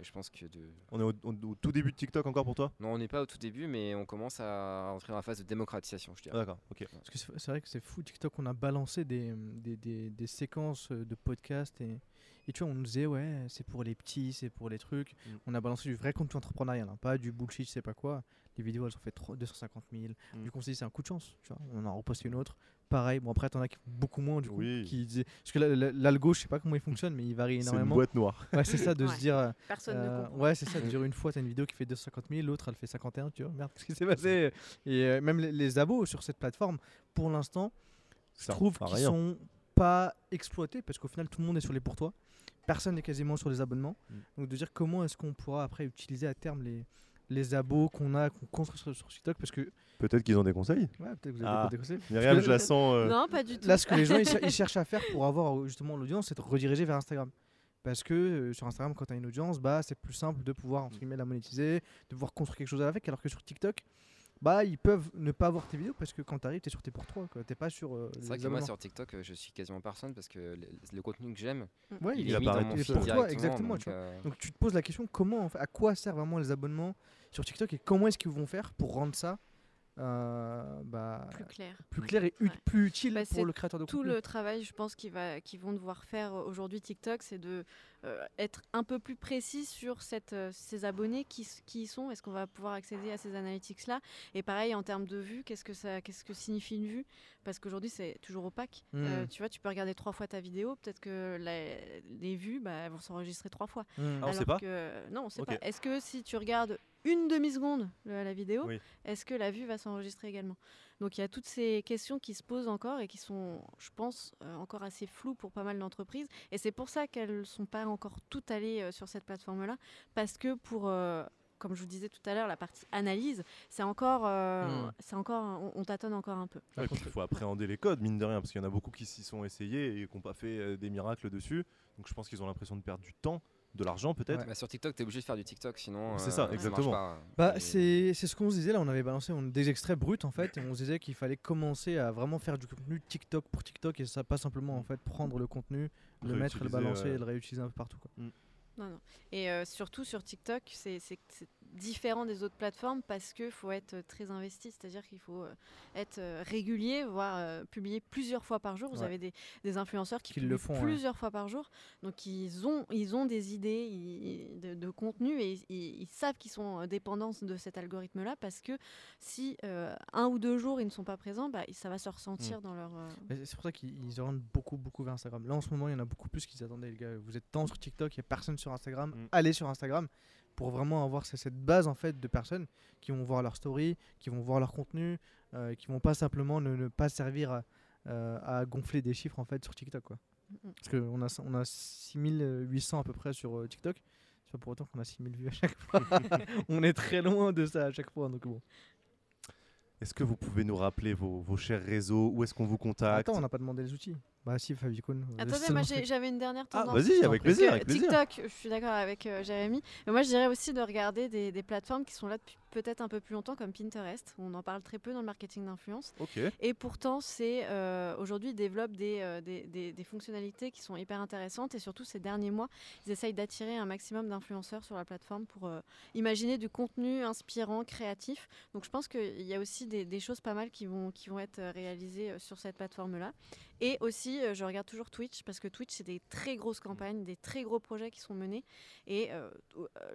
Et je pense que de On est au, au- au tout début de TikTok encore pour toi? Non, on n'est pas au tout début, mais on commence à entrer dans la phase de démocratisation, je Ah, dirais. D'accord, ok. Parce que c'est vrai que c'est fou, TikTok, on a balancé des, des, des- des séquences de podcasts et, et tu vois, on nous disait, ouais, c'est pour les petits, c'est pour les trucs. Mm. On a balancé du vrai contenu entrepreneurial, hein, pas du bullshit, je sais pas quoi. Les vidéos, elles ont fait trois- 250 000. Mm. Du coup, on s'est dit, c'est un coup de chance, tu vois. On en a reposté une autre. Pareil, bon, après, t'en as qui font beaucoup moins, du coup. Oui. Qui disaient... Parce que la- la- l'algo, je sais pas comment il fonctionne, mais il varie C'est une énormément. boîte noire. Ouais, c'est ça, de Ouais. se dire. euh, Personne ne euh, comprend. ouais, c'est ça. De dire une fois, tu as une vidéo qui fait 250 000, l'autre, elle fait 51. Tu vois, merde, qu'est-ce qui s'est passé? Et euh, même les, les abos sur cette plateforme, pour l'instant, je Ça trouve qu'ils sont pas exploités parce qu'au final, tout le monde est sur les pour toi. Personne n'est quasiment sur les abonnements. Mm. Donc, de dire comment est-ce qu'on pourra après utiliser à terme les, les abos qu'on a, qu'on construit sur, sur TikTok parce que. Peut-être qu'ils ont des conseils. Ouais, peut-être que vous Ah. avez des conseils. Myriam, je la sens. euh, Non, pas du tout. Là, ce que les gens ils, cher- ils cherchent à faire pour avoir euh, justement l'audience, c'est de rediriger vers Instagram. Parce que euh, sur Instagram, quand tu as une audience, bah, c'est plus simple de pouvoir entre guillemets, la monétiser, de pouvoir construire quelque chose avec. Alors que sur TikTok, bah, ils peuvent ne pas voir tes vidéos parce que quand tu arrives, tu es sur tes pour toi. Tu pas sur. euh, C'est vrai que moi sur TikTok, euh, je suis quasiment personne parce que le, le contenu que j'aime, Ouais, il est mis apparaît dans mon feed toi, exactement. donc, tu vois. euh, Donc tu te poses la question comment, en fait, à quoi servent vraiment les abonnements sur TikTok et comment est-ce qu'ils vont faire pour rendre ça euh, bah, Plus clair. plus clair et ut- Ouais. plus utile Bah, pour le créateur de Tout contenu. le travail, je pense, qu'ils va, qu'ils vont devoir faire euh, aujourd'hui TikTok, c'est de euh, être un peu plus précis sur cette, euh, ces abonnés qui, qui y sont. Est-ce qu'on va pouvoir accéder à ces analytics-là? Et pareil, en termes de vues, qu'est-ce que ça, qu'est-ce que signifie une vue? Parce qu'aujourd'hui, c'est toujours opaque. Euh, Mm. tu vois, tu peux regarder trois fois ta vidéo, peut-être que la- les vues, bah, elles vont s'enregistrer trois fois. Mm. Ah, on Alors sait pas que- non, on sait pas. Est-ce que si tu regardes une demi-seconde le- la vidéo, Oui. est-ce que la vue va s'enregistrer également? Donc il y a toutes ces questions qui se posent encore et qui sont, je pense, euh, encore assez floues pour pas mal d'entreprises. Et c'est pour ça qu'elles sont pas encore toutes allées euh, sur cette plateforme-là, parce que pour euh, comme je vous disais tout à l'heure, la partie analyse, c'est encore, euh, Mm. c'est encore, on, on tâtonne encore un peu. Il faut appréhender les codes, mine de rien, parce qu'il y en a beaucoup qui s'y sont essayés et qui n'ont pas fait euh, des miracles dessus. Donc je pense qu'ils ont l'impression de perdre du temps, de l'argent peut-être. bah, sur TikTok, tu es obligé de faire du TikTok, sinon. C'est euh, ça, exactement. pas. Bah, Et- c'est c'est ce qu'on se disait là, on avait balancé on- des extraits bruts en fait, et on se disait qu'il fallait commencer à vraiment faire du contenu TikTok pour TikTok et ça pas simplement en fait prendre le contenu, le mettre, le balancer euh, et le réutiliser un peu partout. Quoi. Non, non. Et euh, surtout sur TikTok, c'est différent des autres plateformes parce qu'il faut être euh, très investi, c'est-à-dire qu'il faut euh, être régulier, voire euh, publier plusieurs fois par jour. Vous Ouais. avez des, des influenceurs qui Qui le font, ouais. plusieurs fois par jour, donc ils ont, ils ont des idées ils- de, de contenu et ils, ils savent qu'ils sont dépendants de cet algorithme-là parce que si euh, un ou deux jours ils ne sont pas présents, bah, ça va se ressentir dans leur... C'est pour ça qu'ils ils orientent beaucoup beaucoup vers Instagram. Là en ce moment il y en a beaucoup plus qui attendaient les gars. Vous êtes tant sur TikTok, il n'y a personne sur Instagram, Mm. allez sur Instagram pour vraiment avoir ce- cette base en fait de personnes qui vont voir leur story, qui vont voir leur contenu, euh, qui vont pas simplement ne, ne pas servir à, euh, à gonfler des chiffres en fait sur TikTok quoi. Mm. Parce qu'on a, on a 6800 à peu près sur euh, TikTok. C'est pas pour autant qu'on a 6000 vues à chaque fois. on est très loin de ça à chaque fois. Donc bon. Est-ce que vous pouvez nous rappeler vos, vos chers réseaux? Où est-ce qu'on vous contacte? Attends, on n'a pas demandé les outils. Bah si, Favicon. euh, Attendez, moi j'avais une dernière Ah, tendance. vas-y, avec plaisir, avec plaisir. TikTok, je suis d'accord avec euh, Jérémy. Mais moi, je dirais aussi de regarder des, des plateformes qui sont là depuis peut-être un peu plus longtemps, comme Pinterest. On en parle très peu dans le marketing d'influence. Et pourtant, c'est euh, aujourd'hui ils développent des, euh, des, des- des fonctionnalités qui sont hyper intéressantes. Et surtout, ces derniers mois, ils essayent d'attirer un maximum d'influenceurs sur la plateforme pour euh, imaginer du contenu inspirant, créatif. Donc, je pense qu'il y a aussi des, choses pas mal qui vont, qui vont être réalisées sur cette plateforme-là. Et aussi, je regarde toujours Twitch parce que Twitch, c'est des très grosses campagnes, des très gros projets qui sont menés. Et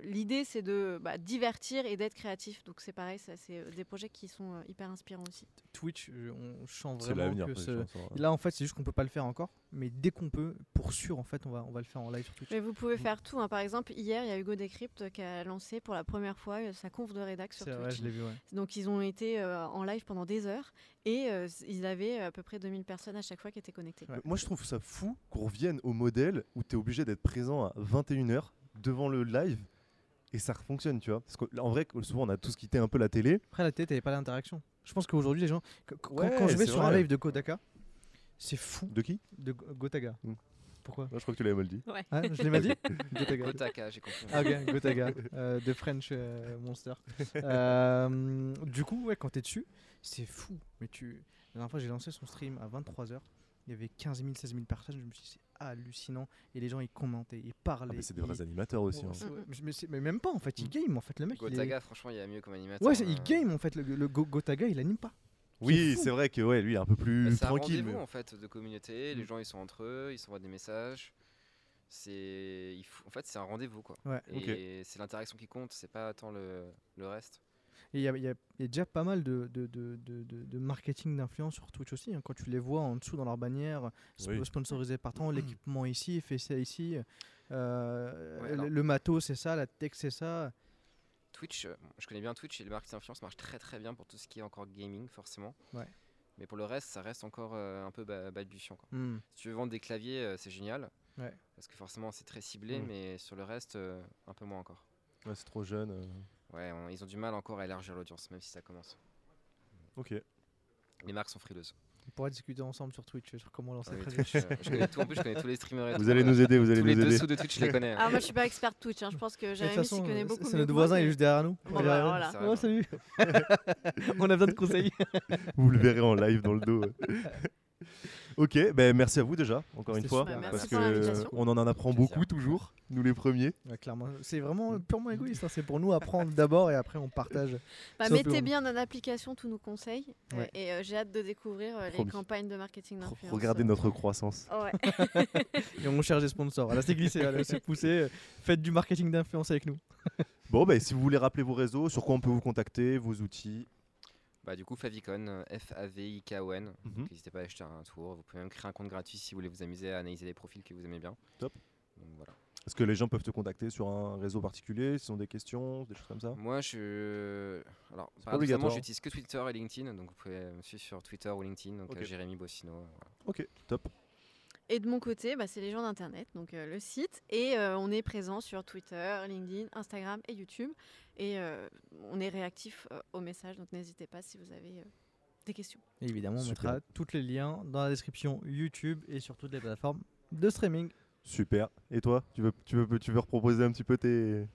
l'idée, c'est de bah, divertir et d'être créatif créatif. Donc c'est pareil, c'est euh, des projets qui sont euh, hyper inspirants aussi. Twitch, je- on sent C'est vraiment l'avenir. que ce-. Là, en fait, c'est juste qu'on peut pas le faire encore, mais dès qu'on peut, pour sûr, en fait, on va, on va le faire en live sur Twitch. Mais vous pouvez faire tout. hein. Par exemple, hier, il y a Hugo Decrypt qui a lancé pour la première fois euh, sa conf de rédac sur C'est vrai, Twitch. je l'ai vu, ouais. Donc ils ont été euh, en live pendant des heures et euh, ils avaient à peu près 2000 personnes à chaque fois qui étaient connectées. Ouais. Moi, je trouve ça fou qu'on revienne au modèle où tu es obligé d'être présent à 21h devant le live et ça fonctionne, tu vois. Parce qu'en vrai, souvent, on a tous quitté un peu la télé. Après, la tête, t'avais pas d'interaction. Je pense qu'aujourd'hui, les gens. qu- qu- Ouais, quand, je vais sur un live de Gotaka, c'est fou De qui de Go- Gotaga. Mm. Pourquoi Moi, Je crois que tu l'avais mal dit. Hein, Je l'ai mal dit Gotaga. J'ai compris. Ah, ok, Gotaga, euh, de French euh, Monster. Euh, du coup, ouais, quand t'es dessus, c'est fou. Mais tu. La dernière fois, j'ai lancé son stream à 23h. Il y avait 15 000, 16 000 personnes. Je me suis dit, c'est hallucinant. Et les gens, ils commentaient, ils Ah, parlaient. mais c'est des ils- vrais animateurs aussi. Ouais, hein. mais- même pas en fait, il Mm. game en fait. Le mec, il est- Gotaga, franchement, il y a mieux comme animateur. Ouais, il euh, game en fait. Le, le Go- Gotaga, il anime pas. Oui, c'est vrai que ouais, lui, il est un peu bah, plus C'est un tranquille. mais- en fait de communauté. Les Mm. gens ils sont entre eux, ils s'envoient des messages. C'est, faut- en fait, c'est un rendez-vous quoi. Ouais. Et c'est l'interaction qui compte, c'est pas tant le, le reste. Et il y, a- y y déjà pas mal de, de, de, de, de- de marketing d'influence sur Twitch aussi. hein. Quand tu les vois en dessous dans leur bannière, sp- Oui. sponsorisé par tant, l'équipement ici, fait ça ici. euh, Ouais, le, alors- le matos, c'est ça, la tech, c'est ça. Twitch, euh, je connais bien Twitch et le marketing d'influence marche très très bien pour tout ce qui est encore gaming forcément. Ouais. Mais pour le reste, ça reste encore euh, un peu ba- balbutiant. quoi. Hmm. Si tu veux vendre des claviers, euh, c'est génial. Ouais. Parce que forcément, c'est très ciblé, Mm. mais sur le reste, euh, un peu moins encore. Ouais, c'est trop jeune. Ouais, on- ils ont du mal encore à élargir l'audience, même si ça commence. Ok. Les marques sont frileuses. On pourrait discuter ensemble sur Twitch sur comment lancer Ah oui, très Twitch, euh, je connais tout, en plus, je connais tous les streamers. et Vous tout, allez euh, nous aider, vous allez Tous nous les aider. dessous de Twitch, je les connais. hein. Ah, moi je suis pas experte Twitch, hein. je pense que De toute Jérémy s'y façon, connaît euh, beaucoup. c'est mieux notre moi, voisin, il est mais- juste derrière nous. Bon, Derrière bah, nous. voilà. Oh, bah. salut On a besoin de conseils. Vous le verrez en live dans le dos. ok, ben merci à vous déjà, encore une fois, super. Parce l'invitation. on en en apprend beaucoup toujours, nous les premiers. Ouais, clairement, c'est vraiment purement égoïste. hein. C'est pour nous apprendre d'abord et après on partage. Bah, mettez bien en application tous nos conseils euh, Ouais. et euh, j'ai hâte de découvrir euh, les Promis. campagnes de marketing d'influence. Regardez notre croissance. Ouais. Et on cherche des sponsors. Là, c'est glissé, là, c'est poussé. Faites du marketing d'influence avec nous. Bon, ben si vous voulez rappeler vos réseaux, sur quoi on peut vous contacter, vos outils. Bah, du coup, Favicon, euh, F-A-V-I-K-O-N. Mhm. N'hésitez pas à acheter un tour. Vous pouvez même créer un compte gratuit si vous voulez vous amuser à analyser les profils que vous aimez bien. Top. Donc, voilà. Est-ce que les gens peuvent te contacter sur un réseau particulier, s'ils ont des questions, des choses comme ça? Moi, je. Alors, pas paradoxalement, obligatoire. j'utilise que Twitter et LinkedIn. Donc, vous pouvez me suivre sur Twitter ou LinkedIn. Donc, euh, Jérémy Bossino. euh, voilà. Ok, top. Et de mon côté, bah, c'est les gens d'Internet, donc euh, le site. Et euh, on est présent sur Twitter, LinkedIn, Instagram et YouTube. Et euh, on est réactif euh, aux messages, donc n'hésitez pas si vous avez euh, des questions. Et évidemment, on Super. mettra tous les liens dans la description YouTube et sur toutes les plateformes de streaming. Super. Et toi, tu veux, tu veux, tu veux reproposer un petit peu tes,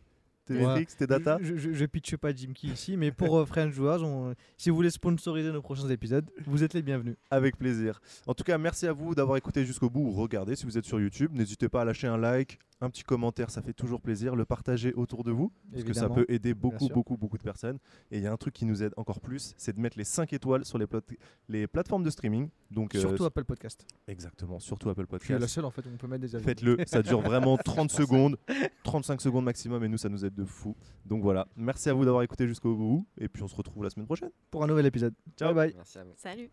tes Ouais. métriques, tes data Je, je, je pitche pas Jim Key ici, mais pour euh, French Joueurs, on- si vous voulez sponsoriser nos prochains épisodes, vous êtes les bienvenus. Avec plaisir. En tout cas, merci à vous d'avoir écouté jusqu'au bout ou regardé si vous êtes sur YouTube. N'hésitez pas à lâcher un like, un petit commentaire, ça fait toujours plaisir. Le partager autour de vous, parce que ça peut aider beaucoup, beaucoup, beaucoup de personnes. Et il y a un truc qui nous aide encore plus, c'est de mettre les 5 étoiles sur les, plate- les plateformes de streaming. Donc, euh, Surtout Apple Podcast. exactement, surtout Apple Je suis la Podcast. seule en fait où on peut mettre des avis. Faites-le, ça dure vraiment 30 secondes, 35 secondes maximum, et nous, ça nous aide de fou. Donc voilà, merci à vous d'avoir écouté jusqu'au bout, et puis on se retrouve la semaine prochaine. Pour un nouvel épisode. Ciao. Bye bye. Merci à vous. Salut